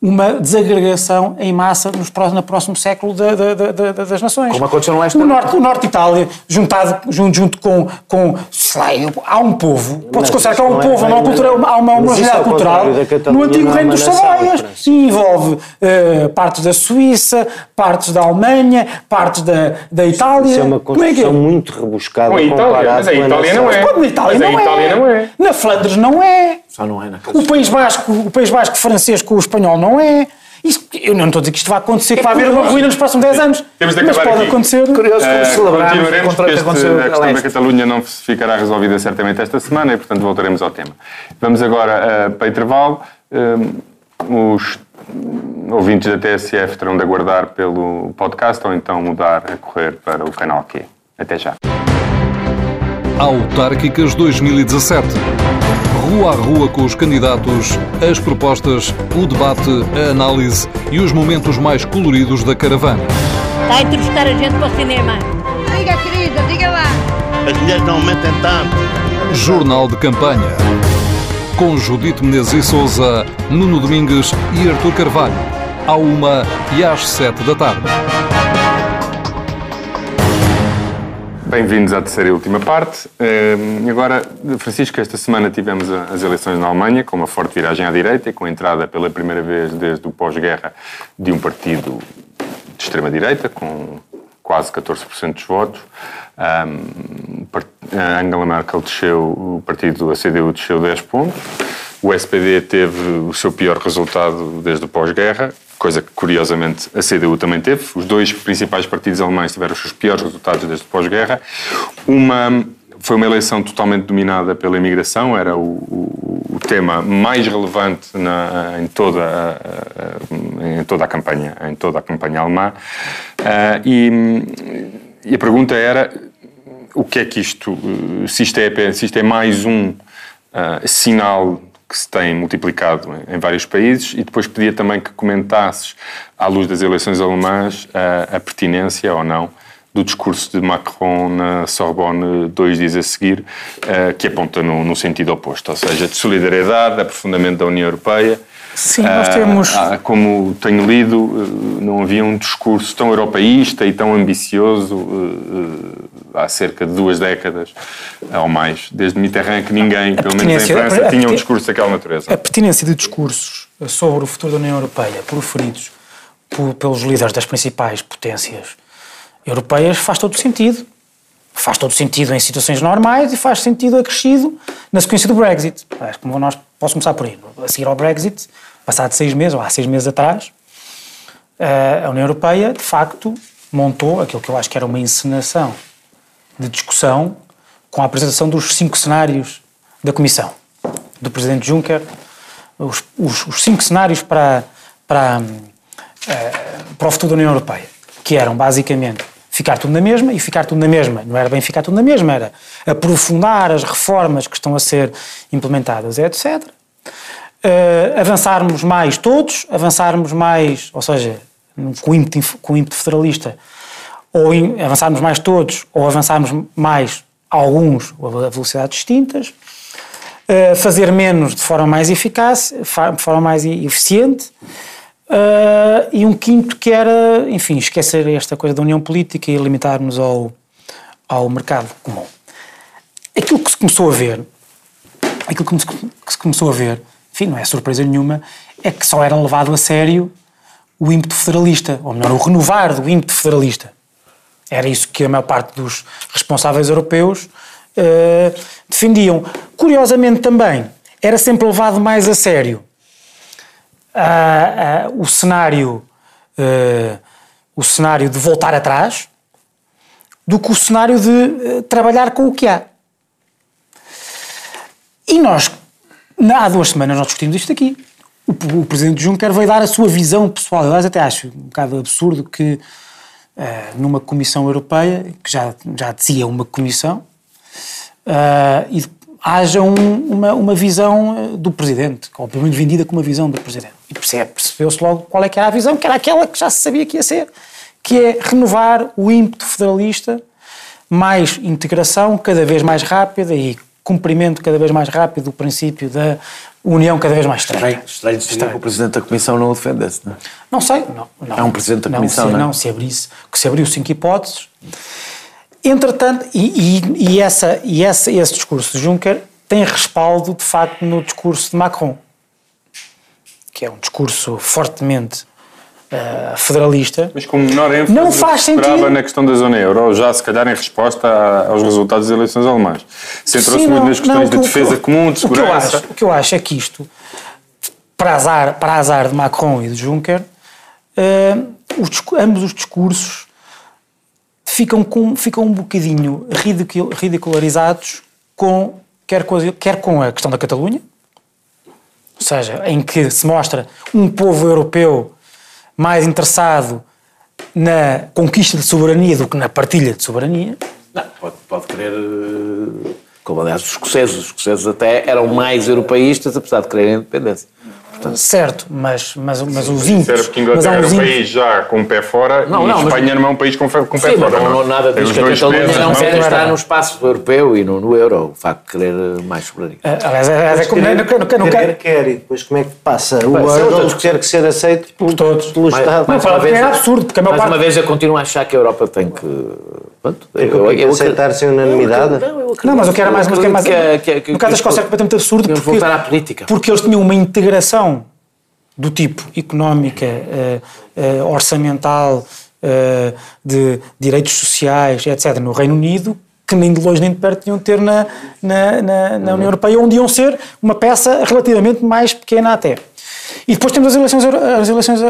Uma desagregação em massa nos próximos, no próximo século da, da, da, das nações. Como aconteceu no leste o norte, o norte de Itália, juntado, junto, junto com, com sei lá, há um povo, pode-se considerar que há um povo, há uma, cultura, há uma homogeneidade cultural no antigo reino dos Savoias, e envolve uh, partes da Suíça, partes da Alemanha, partes da, da Itália. Isso é uma construção é é? muito rebuscada com a Itália, mas a Itália não é. Mas na Itália, mas não, a Itália é. não é. Na Flandres não é. Só não é na o País Basco, o País Basco francês com o espanhol não é. Isto, eu não estou a dizer que isto vai acontecer, que vai haver uma ruína nos próximos 10 anos. Temos de mas pode aqui. acontecer. Curioso como Uh, celebrarmos o que porque aconteceu a questão da. Catalunha não ficará resolvida certamente esta semana e, portanto, voltaremos ao tema. Vamos agora uh, para intervalo. Uh, os ouvintes da TSF terão de aguardar pelo podcast ou então mudar a correr para o canal Q. Até já. Autárquicas 2017. Rua a rua com os candidatos, as propostas, o debate, a análise e os momentos mais coloridos da caravana. Está a entrevistar a gente para o cinema. Diga, querida, diga lá. As mulheres não aumentem tanto. Jornal de campanha. Com Judite Menezes e Souza, Nuno Domingues e Artur Carvalho. À uma e às sete da tarde. Bem-vindos à terceira e última parte. Uh, agora, Francisco, esta semana tivemos as eleições na Alemanha, com uma forte viragem à direita e com a entrada pela primeira vez desde o pós-guerra de um partido de extrema-direita, com quase 14% dos votos. Um, a Angela Merkel desceu, o partido, a CDU desceu 10 pontos. O SPD teve o seu pior resultado desde o pós-guerra, coisa que curiosamente a CDU também teve. Os dois principais partidos alemães tiveram os seus piores resultados desde pós-guerra. Uma foi uma eleição totalmente dominada pela imigração, era o, o, o tema mais relevante na, em, toda a, em toda a campanha, em toda a campanha alemã. Uh, e, e a pergunta era o que é que isto, se isto é, se isto é mais um uh, sinal que se tem multiplicado em vários países e depois pedia também que comentasses, à luz das eleições alemãs, a, a pertinência ou não do discurso de Macron na Sorbonne dois dias a seguir, uh, que aponta no, no, sentido oposto, ou seja, de solidariedade, aprofundamento da União Europeia. Sim, nós temos. Uh, como tenho lido, uh, não havia um discurso tão europeísta e tão ambicioso há cerca de duas décadas ou mais, desde Mitterrand, que ninguém, pelo menos em França, tinha um discurso daquela natureza. A pertinência de discursos sobre o futuro da União Europeia proferidos por, pelos líderes das principais potências europeias faz todo sentido. Faz todo sentido em situações normais e faz sentido acrescido na sequência do Brexit. Acho que nós posso começar por aí. A seguir ao Brexit, passado seis meses, ou há seis meses atrás, a União Europeia, de facto, montou aquilo que eu acho que era uma encenação de discussão com a apresentação dos cinco cenários da Comissão. do Presidente Juncker, os, os, os cinco cenários para, para, eh, para o futuro da União Europeia, que eram basicamente ficar tudo na mesma e ficar tudo na mesma. Não era bem ficar tudo na mesma, era aprofundar as reformas que estão a ser implementadas, etc. Uh, avançarmos mais todos, avançarmos mais, ou seja, com ímpeto, com ímpeto federalista, ou avançarmos mais todos, ou avançarmos mais alguns a velocidades distintas, uh, fazer menos de forma mais eficaz, de forma mais eficiente, Uh, e um quinto que era, enfim, esquecer esta coisa da união política e limitarmos ao, ao mercado comum. Aquilo que se começou a ver, aquilo que se começou a ver, enfim, não é surpresa nenhuma, é que só era levado a sério o ímpeto federalista, ou melhor, o renovar do ímpeto federalista. Era isso que a maior parte dos responsáveis europeus uh, defendiam. Curiosamente também, era sempre levado mais a sério o cenário uh, o cenário de voltar atrás do que o cenário de trabalhar com o que há. E nós, há duas semanas, nós discutimos isto aqui. O, o Presidente Juncker veio dar a sua visão pessoal. Eu até acho um bocado absurdo que numa Comissão Europeia, que já, já dizia uma Comissão, e haja um, uma, uma visão do Presidente, ou pelo menos vendida como uma visão do Presidente. E percebeu-se logo qual é que era a visão, que era aquela que já se sabia que ia ser, que é renovar o ímpeto federalista, mais integração cada vez mais rápida e cumprimento cada vez mais rápido do princípio da união cada vez mais estreita. Estranho, estranho que o Presidente da Comissão não o defendesse, não é? Não sei. Não, não, é um Presidente da Comissão, não, não, é? não se abrisse, que se abriu cinco hipóteses. Entretanto, e, e, e, essa, e essa, esse discurso de Juncker tem respaldo, de facto, no discurso de Macron que é um discurso fortemente uh, federalista. Mas com menor ênfase não faz que sentido. na questão da zona euro, já se calhar em resposta aos resultados das eleições alemãs. Centrou-se muito nas questões de defesa que, comum, de segurança. O que, eu acho, o que eu acho é que isto, para azar, para azar de Macron e de Juncker, uh, os, ambos os discursos ficam, com, ficam um bocadinho ridicularizados com, quer, com, quer com a questão da Catalunha, ou seja, em que se mostra um povo europeu mais interessado na conquista de soberania do que na partilha de soberania. Não, pode, pode querer. Eh, como aliás os escoceses, os escoceses até eram mais europeístas, apesar de quererem independência. Portanto, certo, mas, mas, mas os ímpetos... Era porque Inglaterra era um país já com o pé fora não, e não, Espanha não é um país com, com o pé sim, fora. Não, não, nada diz que a Catalunha não quer estar no espaço europeu e no, no euro, o facto de querer mais soberania. Uh, aliás, é, é como... Querer, não, não, não, quer, quer, e depois como é que passa? O euro ter que ser aceito por todos, pelo Estado. Não, uma vez, é absurdo, porque a maior parte... Mais uma vez eu continuo a achar que a Europa tem que... Pronto, eu, eu, aceitar sem unanimidade? Não, mas eu quero mais... Mas mais no caso da Escócia é completamente absurdo porque... voltar à política. Porque eles tinham uma integração do tipo económica, uh, uh, orçamental, uh, de direitos sociais, etc., no Reino Unido, que nem de longe nem de perto iam ter na, na, na, na União Europeia, onde iam ser uma peça relativamente mais pequena até. E depois temos as eleições, as eleições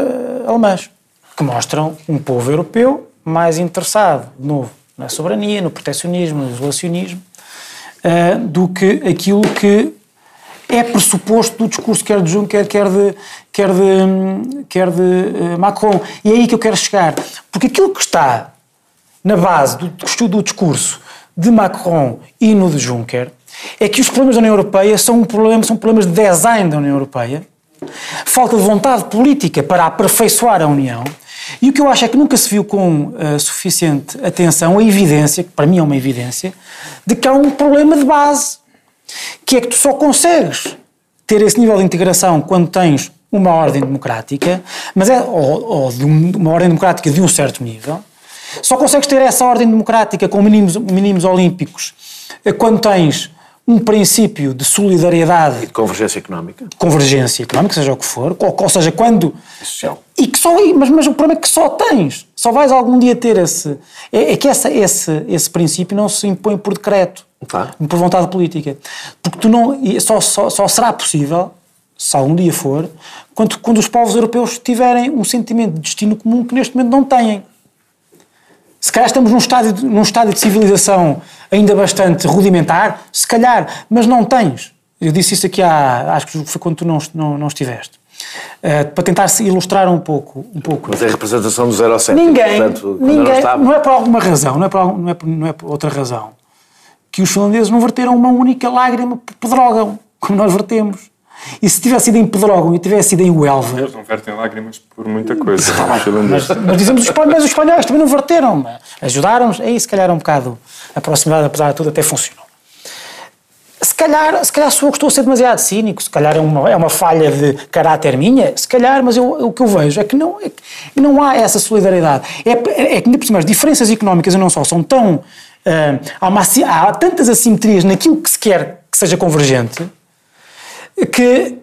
alemãs, que mostram um povo europeu mais interessado, de novo, na soberania, no proteccionismo, no isolacionismo, do que aquilo que é pressuposto do discurso quer de Juncker, quer de, quer de, quer de uh, Macron. E é aí que eu quero chegar. Porque aquilo que está na base do, do discurso de Macron e no de Juncker é que os problemas da União Europeia são, um problema, são problemas de design da União Europeia, falta de vontade política para aperfeiçoar a União, e o que eu acho é que nunca se viu com uh, suficiente atenção a evidência, que para mim é uma evidência, de que há um problema de base que é que tu só consegues ter esse nível de integração quando tens uma ordem democrática, mas é, ou, ou de um, uma ordem democrática de um certo nível, só consegues ter essa ordem democrática com mínimos, mínimos olímpicos eh, quando tens um princípio de solidariedade e de convergência económica. Convergência económica, seja o que for, ou, ou seja, quando. Social. E que só, mas, mas o problema é que só tens, só vais algum dia ter esse. É, é que essa, esse, esse princípio não se impõe por decreto. Claro. Por vontade política. Porque tu não. Só, só, só será possível, se algum dia for, quando, quando os povos europeus tiverem um sentimento de destino comum que neste momento não têm. Se calhar estamos num estádio, num estádio de civilização ainda bastante rudimentar, se calhar, mas não tens Eu disse isso aqui há, acho que foi quando tu não, não, não estiveste. Eh, para tentar se ilustrar um pouco, um pouco Mas é a representação do 0 ao 7. Ninguém, Portanto, ninguém não estava- não é por alguma razão, não é por, não, é por, não é por outra razão, que os finlandeses não verteram uma única lágrima por Pedrógão, como nós vertemos. E se tivesse sido em Pedrógão e tivesse sido em Huelva, Eles não vertem lágrimas por muita coisa. mas, mas dizemos os espanhóis, mas os espanhóis também não verteram, ajudaram-nos, aí se calhar um bocado a proximidade, apesar de tudo, até funcionou. Se calhar, se calhar sou eu que estou a ser demasiado cínico, se calhar é uma, é uma falha de caráter minha, se calhar, mas eu, o que eu vejo é que não, é que não há essa solidariedade. É, é que, ainda por cima, as diferenças económicas e não só são tão. ah, há, uma há tantas assimetrias naquilo que se quer que seja convergente que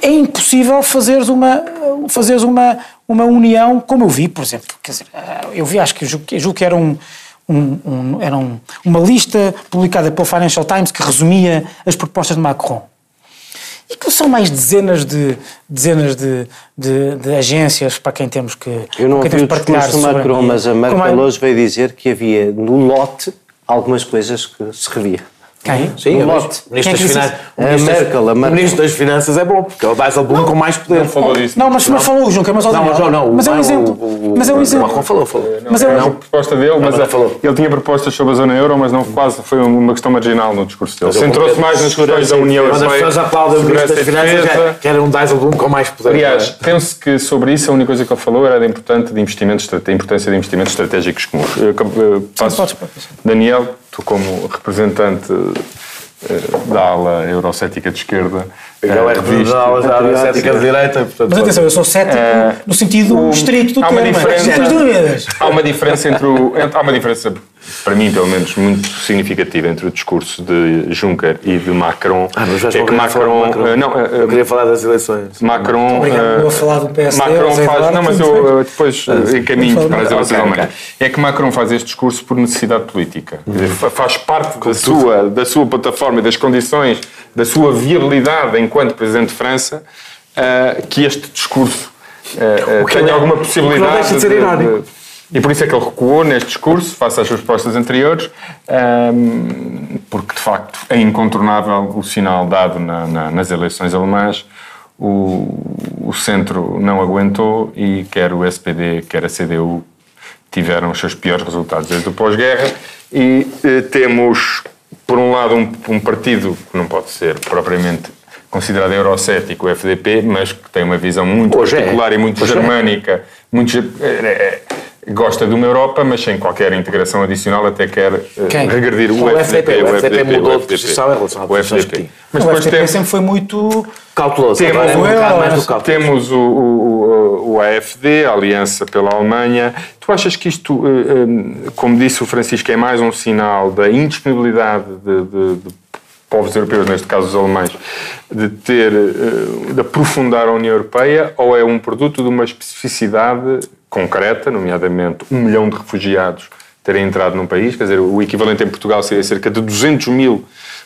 é impossível fazeres uma, fazeres uma, uma união, como eu vi, por exemplo. Quer dizer, eu vi, acho que, julgo, que- julgo que era, um, um- um- era um- uma lista publicada pelo Financial Times que resumia as propostas de Macron. E que são mais dezenas de, dezenas de, de, de agências para quem temos que, Eu não ouvi o discurso do. Macron, mas a Merkel Como é- hoje veio dizer que havia no lote algumas coisas que se revia. Quem? Sim, No o lote. Ministro, é das disse Finanças. o A Ministro das- Merkel, a O. Ministro das Finanças é bom, porque é o Dijsselbloem com mais poder. Não falou disso. Não, mas, mas falou o Juncker, mas, ao Não, Daniel. não, não. mas é um o- exemplo. o- o- mas é um o exemplo. Macron falou, falou. Mas é um uma proposta dele, mas mas não a- ele tinha propostas sobre a zona euro, mas não quase foi uma questão marginal no discurso dele. Mas Centrou-se mais nas questões da União Quando as Europeia. pessoas aplaudem o Ministro das Finanças, é que era um Dijsselbloem com mais poder. Aliás, penso que sobre isso a única coisa que ele falou era da importante de investimentos, estrate- a importância de investimentos estratégicos comuns. Podes, podes. Daniel, tu como representante eh, da ala eurocética de esquerda, é eh, representante viste- da ala cética de direita, portanto... Mas atenção, eu sou cético Eh, no sentido o- estrito do há uma termo. diferença-. Há uma diferença entre o, entre- há uma diferença para mim pelo menos muito significativa entre o discurso de Juncker e de Macron. Ah, mas já é que Macron, de Macron. eh, não, eh, Eu queria falar das eleições. Macron. Obrigado, eh, eu a falar do PSD, Macron faz. Eduardo, Não, mas eu eh, depois eh, encaminho para as eleições ok, alemãs. É que Macron faz este discurso por necessidade política. Dizer, fa- faz parte da sua, da sua plataforma e das condições, da sua viabilidade enquanto Presidente de França, eh, que este discurso eh, eh, que tenha é- alguma o que não possibilidade. deixa de ser irónico. E por isso é que ele recuou neste discurso, face às suas propostas anteriores, ehm, porque de facto é incontornável o sinal dado na- na- nas eleições alemãs. O, o centro não aguentou e quer o SPD, quer a CDU tiveram os seus piores resultados desde o pós-guerra e eh, temos, por um lado, um, um partido que não pode ser propriamente considerado eurocético, o FDP, mas que tem uma visão muito Hoje é. particular e muito Hoje é. germânica, muito, ge- eh, eh, gosta de uma Europa, mas sem qualquer integração adicional, até quer Quem? regredir o, O FDP, FDP, o FDP mudou de o FDP. posição em relação à o posição FDP. que tinha. Mas o FDP temos, sempre foi muito. Cauteloso. Temos é um o bocado euro, mais do cauteloso. temos o, o, o AFD, a Aliança pela Alemanha. Tu achas que isto, eh, eh, como disse o Francisco, é mais um sinal da indisponibilidade de, de- de povos europeus, neste caso os alemães, de ter, de aprofundar a União Europeia, ou é um produto de uma especificidade concreta, nomeadamente um milhão de refugiados terem entrado num país, quer dizer, o equivalente em Portugal seria cerca de 200 mil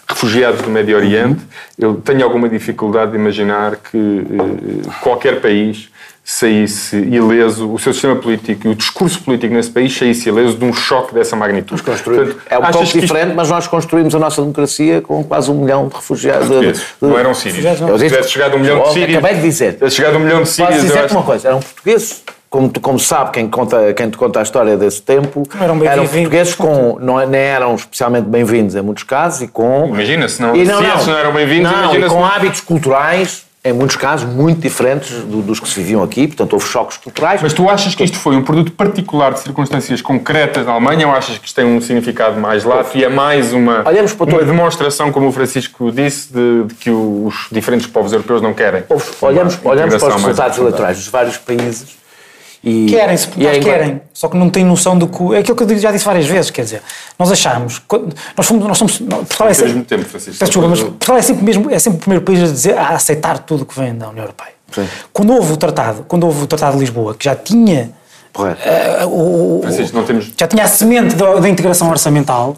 refugiados do Médio Oriente. Eu tenho alguma dificuldade de imaginar que eh, qualquer país saísse ileso, o seu sistema político e o discurso político nesse país saísse ileso de um choque dessa magnitude. Portanto, É um pouco que isto- diferente, mas nós construímos a nossa democracia com quase um milhão de refugiados. de- de- Não eram sírios. Se tivesse chegado um milhão de sírios... Acabei de dizer. Tivesse chegado um milhão de Posso sírios... dizer-te acho- uma coisa, eram portugueses, como, tu- como sabe quem, conta, quem te conta a história desse tempo, Não eram bem-vindos. portugueses com, não, nem eram especialmente bem-vindos em muitos casos e com... Imagina, se não- e se esses não eram bem-vindos, não, e com não- hábitos culturais, em muitos casos, muito diferentes do- dos que se viviam aqui, portanto houve choques culturais. Mas tu achas que isto foi um produto particular de circunstâncias concretas na Alemanha ou achas que isto tem um significado mais lato e é mais uma, Olhamos para uma todo- demonstração, como o Francisco disse, de, de que os diferentes povos europeus não querem? olhamos, olhamos para os resultados eleitorais dos vários países e... Querem, se e igual- querem, só que não têm noção do que. É aquilo que eu já disse várias vezes, quer dizer, nós achamos. Nós somos. Nós somos Portugal é sempre, mesmo tempo, Francisco. Desculpa, mas Portugal é sempre, mesmo, é sempre o primeiro país a, dizer, a aceitar tudo o que vem da União Europeia. Sim. Quando houve o tratado, quando houve o Tratado de Lisboa, que já tinha. Correto. o, o- Francisco, não temos... já tinha a semente da, da integração orçamental,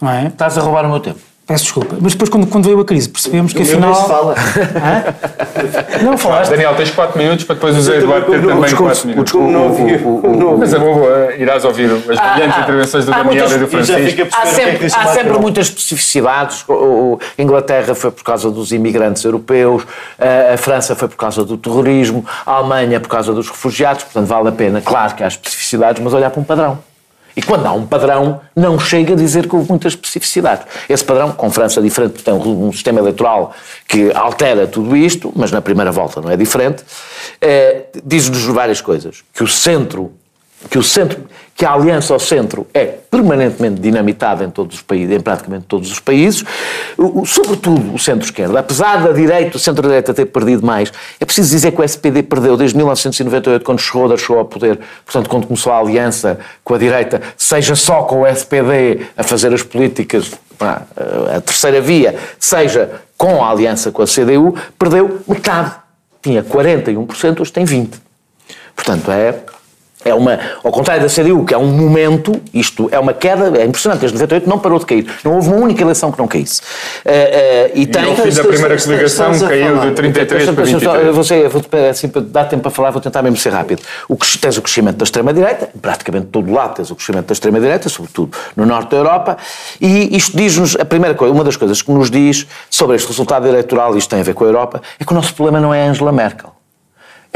não é? Estás a roubar o meu tempo. Peço desculpa. Mas depois, quando, quando veio a crise, percebemos que afinal. se fala. Hã? Não falaste? Daniel, tens 4 minutos para depois o Zé Eduardo ter também 4 minutos. Como não ouvi, não. Mas é bom, eh, irás ouvir as brilhantes intervenções do Daniel muitas- e do Francisco. Há sempre, há sempre não? muitas especificidades. O, o- Inglaterra foi por causa dos imigrantes europeus, a, a França foi por causa do terrorismo, a Alemanha por causa dos refugiados, portanto vale a pena, claro que há especificidades, mas olhar para um padrão. E quando há um padrão, não chega a dizer que houve muitas especificidades. Esse padrão, com França diferente, tem um, sistema eleitoral que altera tudo isto, mas na primeira volta não é diferente, eh, diz-nos várias coisas. Que o centro que o centro, que a aliança ao centro é permanentemente dinamitada em todos os países, em praticamente todos os países, sobretudo o centro-esquerda. Apesar da direita, o centro-direita ter perdido mais, é preciso dizer que o SPD perdeu desde 1998, quando Schroeder chegou ao poder, portanto, quando começou a aliança com a direita, seja só com o SPD a fazer as políticas, pá, a terceira via, seja com a aliança com a CDU, perdeu metade. Tinha 41%, hoje tem 20%. Portanto, é, é uma. Ao contrário da CDU, que é um momento, isto é uma queda, é impressionante, desde 98 não parou de cair. Não houve uma única eleição que não caísse. Eh, eh, e E tem. ao fim da primeira coligação caiu de 33 para Deixa-me só- 23. eu vou ser- eu vou assim, para dar tempo para falar, vou tentar mesmo ser rápido. O que tens o crescimento da extrema-direita, em praticamente todo lado tens o crescimento da extrema-direita, sobretudo no norte da Europa, e isto diz-nos, a primeira coisa, uma das coisas que nos diz sobre este resultado eleitoral, e isto tem a ver com a Europa, é que o nosso problema não é Angela Merkel.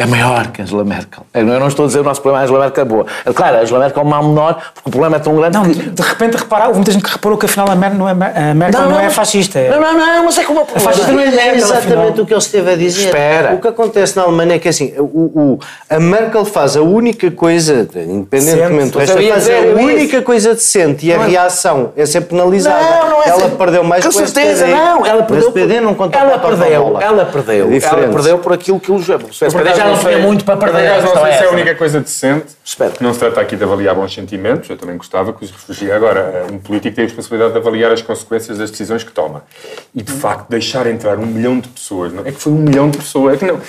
É maior que Angela Merkel. Eu não estou a dizer o nosso problema é Angela Merkel é boa. Claro, a Angela Merkel é um mal menor, porque o problema é tão grande Não, que... de repente reparar, houve muita gente que reparou que afinal a Merkel não é, a Merkel não, é fascista. é- Não, não, não, mas é como o problema. fascista não é É exatamente o que ele esteve a dizer. Espera. O que acontece na Alemanha é que assim, o, o- a Merkel faz a única coisa, independentemente do resto, faz a única coisa decente e a Não é- reação é ser penalizada. Não, não é ela assim. perdeu mais com com certeza, SPD. não. Ela perdeu. O SPD não conta ela a perdeu, ela perdeu. É ela perdeu por aquilo que o o SPD já não sei- tinha muito para por perder. acaso a não sei se é a única coisa decente. Espera. Não se trata aqui de avaliar bons sentimentos. Eu também gostava que os refugiados. Agora, um político tem a responsabilidade de avaliar as consequências das decisões que toma. E, de facto, deixar entrar um milhão de pessoas. Não, é que foi um milhão de pessoas. É que não,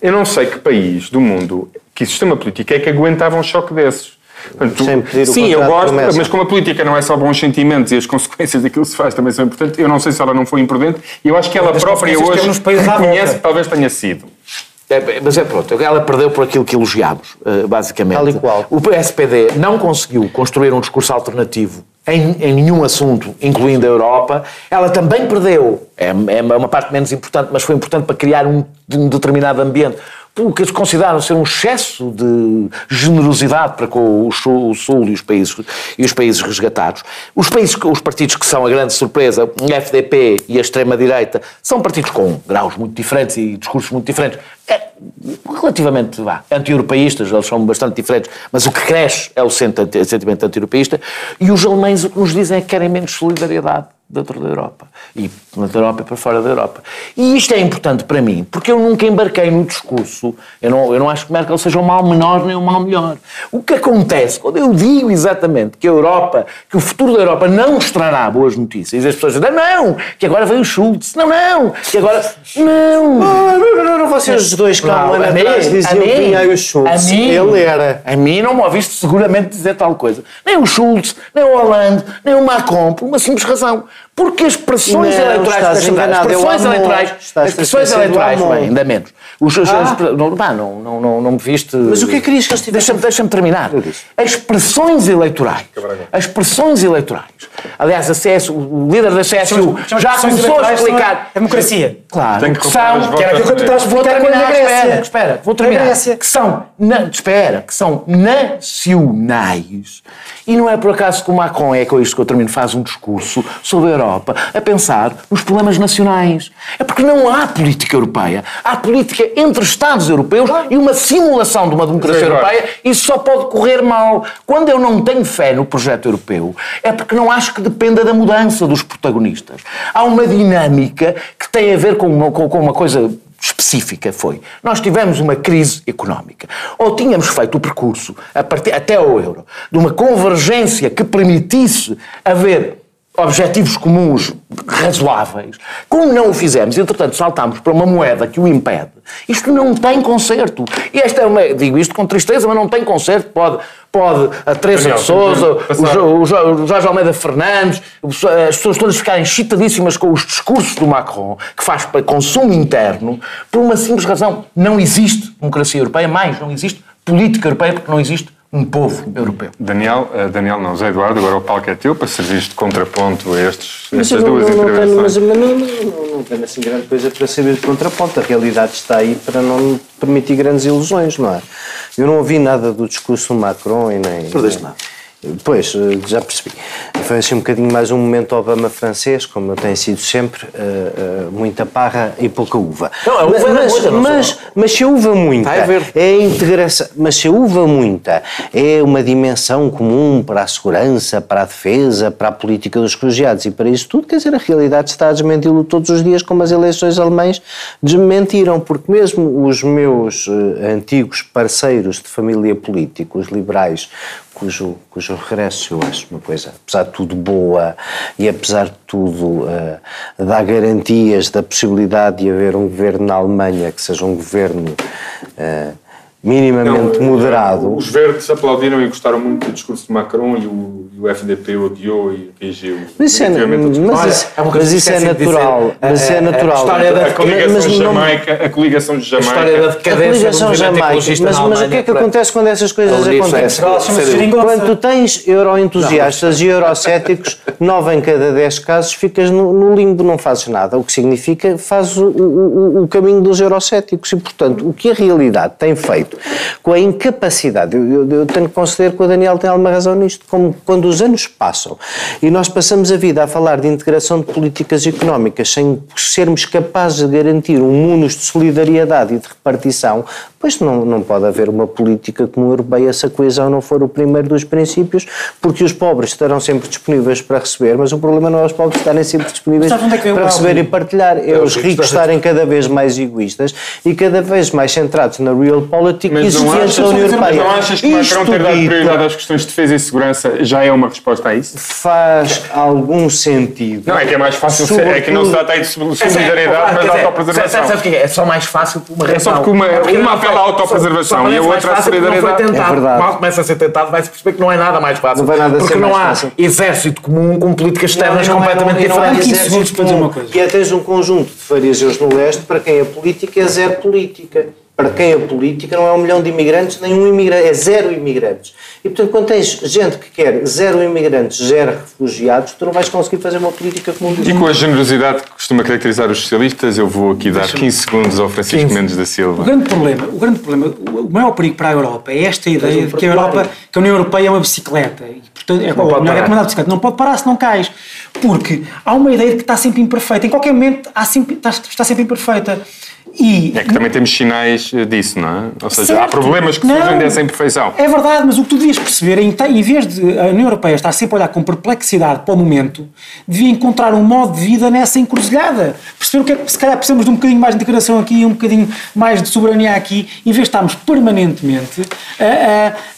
eu não sei que país do mundo, que sistema político é que aguentava um choque desses. Portanto, Sem pedir o sim, eu gosto, promessa. mas como a política não é só bons sentimentos e as consequências daquilo que se faz também são importantes, eu não sei se ela não foi imprudente e eu acho que ela das própria hoje nos reconhece que talvez tenha sido. É, mas é pronto, ela perdeu por aquilo que elogiámos, eh, basicamente. Tal e qual. O SPD não conseguiu construir um discurso alternativo em, em nenhum assunto, incluindo a Europa. Ela também perdeu, é, é uma parte menos importante, mas foi importante para criar um, um determinado ambiente. O que eles consideram ser um excesso de generosidade para com o Sul, e, os países, e os países resgatados. Os, países, os partidos que são a grande surpresa, o FDP e a extrema-direita, são partidos com graus muito diferentes e discursos muito diferentes. É, relativamente vá, anti-europeístas, eles são bastante diferentes, mas o que cresce é o senti- sentimento anti-europeísta. E os alemães o que nos dizem é que querem menos solidariedade dentro da Europa. E na Europa para fora da Europa. E isto é importante para mim, porque eu nunca embarquei no discurso, eu não, eu não acho que Merkel seja um mal menor nem um mal melhor. O que acontece quando eu digo exatamente que a Europa, que o futuro da Europa não nos trará boas notícias, as pessoas dizem, não, não, que agora veio o Schultz, não, não, que agora, não. Ah, não, não, não, não, vocês os dois que há um ano atrás diziam mim- que vinha aí o Schultz. a mim- Ele era. A mim não me ouviste seguramente dizer tal coisa. Nem o Schultz, nem o Hollande, nem o Macron, por uma simples razão. Porque as pressões Não, eleitorais... estás enganado, as é pressões eleitorais... Estás As pressões eleitorais, bem, ainda menos. Os, os- Ah. não, não, não, não, não me viste... Mas o que é que querias que eles tivessem? Deixa-me deixa terminar. As pressões eleitorais. As pressões eleitorais. Aliás, a CS, o líder da CSU São já começou a explicar... a democracia. Claro, Tem que são... Que era aquilo que tu estás a Vou terminar, espera, Espera, vou Na terminar. Que são, na, espera, que são nacionais. E não é por acaso que o Macron, é com isto que eu termino, faz um discurso sobre a Europa a pensar nos problemas nacionais. É porque não há política europeia. Há política entre Estados europeus e uma simulação de uma democracia Sim, claro. europeia. Isso só pode correr mal. Quando eu não tenho fé no projeto europeu, é porque não acho que dependa da mudança dos protagonistas. Há uma dinâmica que tem a ver com uma, com, uma coisa específica foi, nós tivemos uma crise económica, ou tínhamos feito o percurso, a partir, até ao euro, de uma convergência que permitisse haver objetivos comuns razoáveis, como não o fizemos, entretanto saltámos para uma moeda que o impede, isto não tem conserto. E esta é uma, digo isto com tristeza, mas não tem conserto. Pode, pode a Teresa de Souza, o, o Jo- o Jorge Almeida Fernandes, as pessoas todas ficarem excitadíssimas com os discursos do Macron, que faz para consumo interno, por uma simples razão. Não existe democracia europeia, mais, não existe política europeia, porque não existe um povo europeu. Daniel, eh, Daniel não, Zé Eduardo, agora o palco é teu para servir de contraponto a estes, Mas estas não, duas não, não tenho, mas, intervenções. não, não, não, não tenho assim grande coisa para saber de contraponto. A realidade está aí para não permitir grandes ilusões, não é? Eu não ouvi nada do discurso do Macron e nem. Perdeste nem- nada. Pois, eh, já percebi. Foi assim um bocadinho mais um momento Obama francês, como tem sido sempre, eh, eh, muita parra e pouca uva. Não, a uva era mas, muita, não mas, sei. mas se a uva muita é a integração, mas se a uva muita é uma dimensão comum para a segurança, para a defesa, para a política dos refugiados e para isso tudo, quer dizer, a realidade está a desmenti-lo todos os dias, como as eleições alemães desmentiram, porque mesmo os meus eh, antigos parceiros de família política, os liberais, cujo, cujo regresso eu acho uma coisa, apesar de tudo boa e apesar de tudo eh, dá garantias da possibilidade de haver um governo na Alemanha que seja um governo eh, minimamente moderado. Os verdes aplaudiram e gostaram muito do discurso de Macron e o, e o FDP odiou e reagiu Mas isso é, mas Olha, isso, é mas isso é de natural. dizer. Mas isso A- é a- a natural. história da- A coligação Mas não- Jamaica, a coligação de A história da Jamaica. A decadência do coligação movimento Jamaica, mas, mas o que é que acontece quando essas coisas a acontecem? Quando tu tens euroentusiastas e eurocéticos, nove em cada dez casos ficas no, no limbo, não fazes nada. O que significa que fazes o- o- o caminho dos eurocéticos. E, portanto, o que a realidade tem feito com a incapacidade, eu, eu- eu tenho que conceder que o Daniel tem alguma razão nisto, como quando os anos passam e nós passamos a vida a falar de integração de políticas económicas sem sermos capazes de garantir um mundo de solidariedade e de repartição, pois não, não pode haver uma política comum europeia se a coesão não for o primeiro dos princípios, porque os pobres estarão sempre disponíveis para receber, mas o problema não é os pobres estarem sempre disponíveis é para receber e partilhar, é os ricos estarem cada vez mais egoístas e cada vez mais centrados na real politics Mas não, existente achas, da União mas Europeia. não achas que Isto Macron ter dado prioridade às questões de defesa e segurança já é uma resposta a isso? faz algum sentido. Não, é que é mais fácil ser, é que não se trata aí de solidariedade, mas de autopreservação. Sabes o que é? É só mais fácil por uma É só razão. porque uma- Porque uma apela à autopreservação e a outra à porque solidariedade. Não foi tentado. É verdade. Mal começa a ser tentado, vai-se perceber que não é nada mais fácil. Não vai nada porque ser não mais há fácil. exército comum com políticas externas é- completamente é- é diferentes. 15 exército segundos para dizer uma coisa. Que é tens um conjunto de fariseus no leste para quem a política é zero política. Para quem a política não é um milhão de imigrantes, nem um imigrante, é zero imigrantes. E portanto, quando tens gente que quer zero imigrantes, zero refugiados, tu não vais conseguir fazer uma política comum. E com a generosidade que costuma caracterizar os socialistas, eu vou aqui dar 15 segundos ao Francisco Mendes da O Silva. grande problema, o grande problema, o maior perigo para a Europa é esta ideia de que a Europa, que a União Europeia é uma bicicleta. E, portanto, é, ou pode melhor, é de bicicleta, não pode parar se não cais. Porque há uma ideia de que está sempre imperfeita. Em qualquer momento há sempre, está, está sempre imperfeita. E É que também temos sinais eh, disso, não é? Ou seja, há Certo. problemas que Não. surgem dessa imperfeição. É verdade, mas o que tu devias perceber é, em, em vez de a União Europeia estar sempre a olhar com perplexidade para o momento, devia encontrar um modo de vida nessa encruzilhada. Perceber o que é que se calhar precisamos de um bocadinho mais de integração aqui e um bocadinho mais de soberania aqui, em vez de estarmos permanentemente a-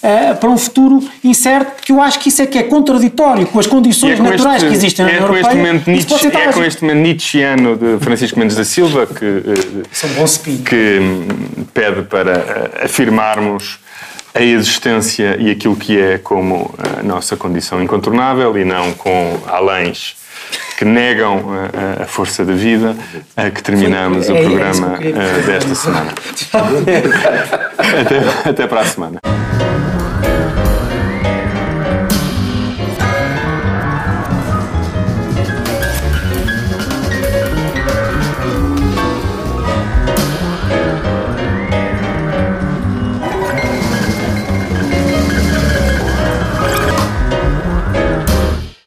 a- a- para um futuro incerto, que eu acho que isso é que é contraditório com as E condições naturais que existem na é União com este Europeia. momento Nietzsche, é com este momento Nietzscheano de Francisco Mendes da Silva que, eh, é um bom spin. que pede para eh, afirmarmos a existência e aquilo que é como a nossa condição incontornável e não com aléns que negam eh, a, a força da vida, a que terminamos o é- que programa eh, dizer. desta semana. até, até para a semana.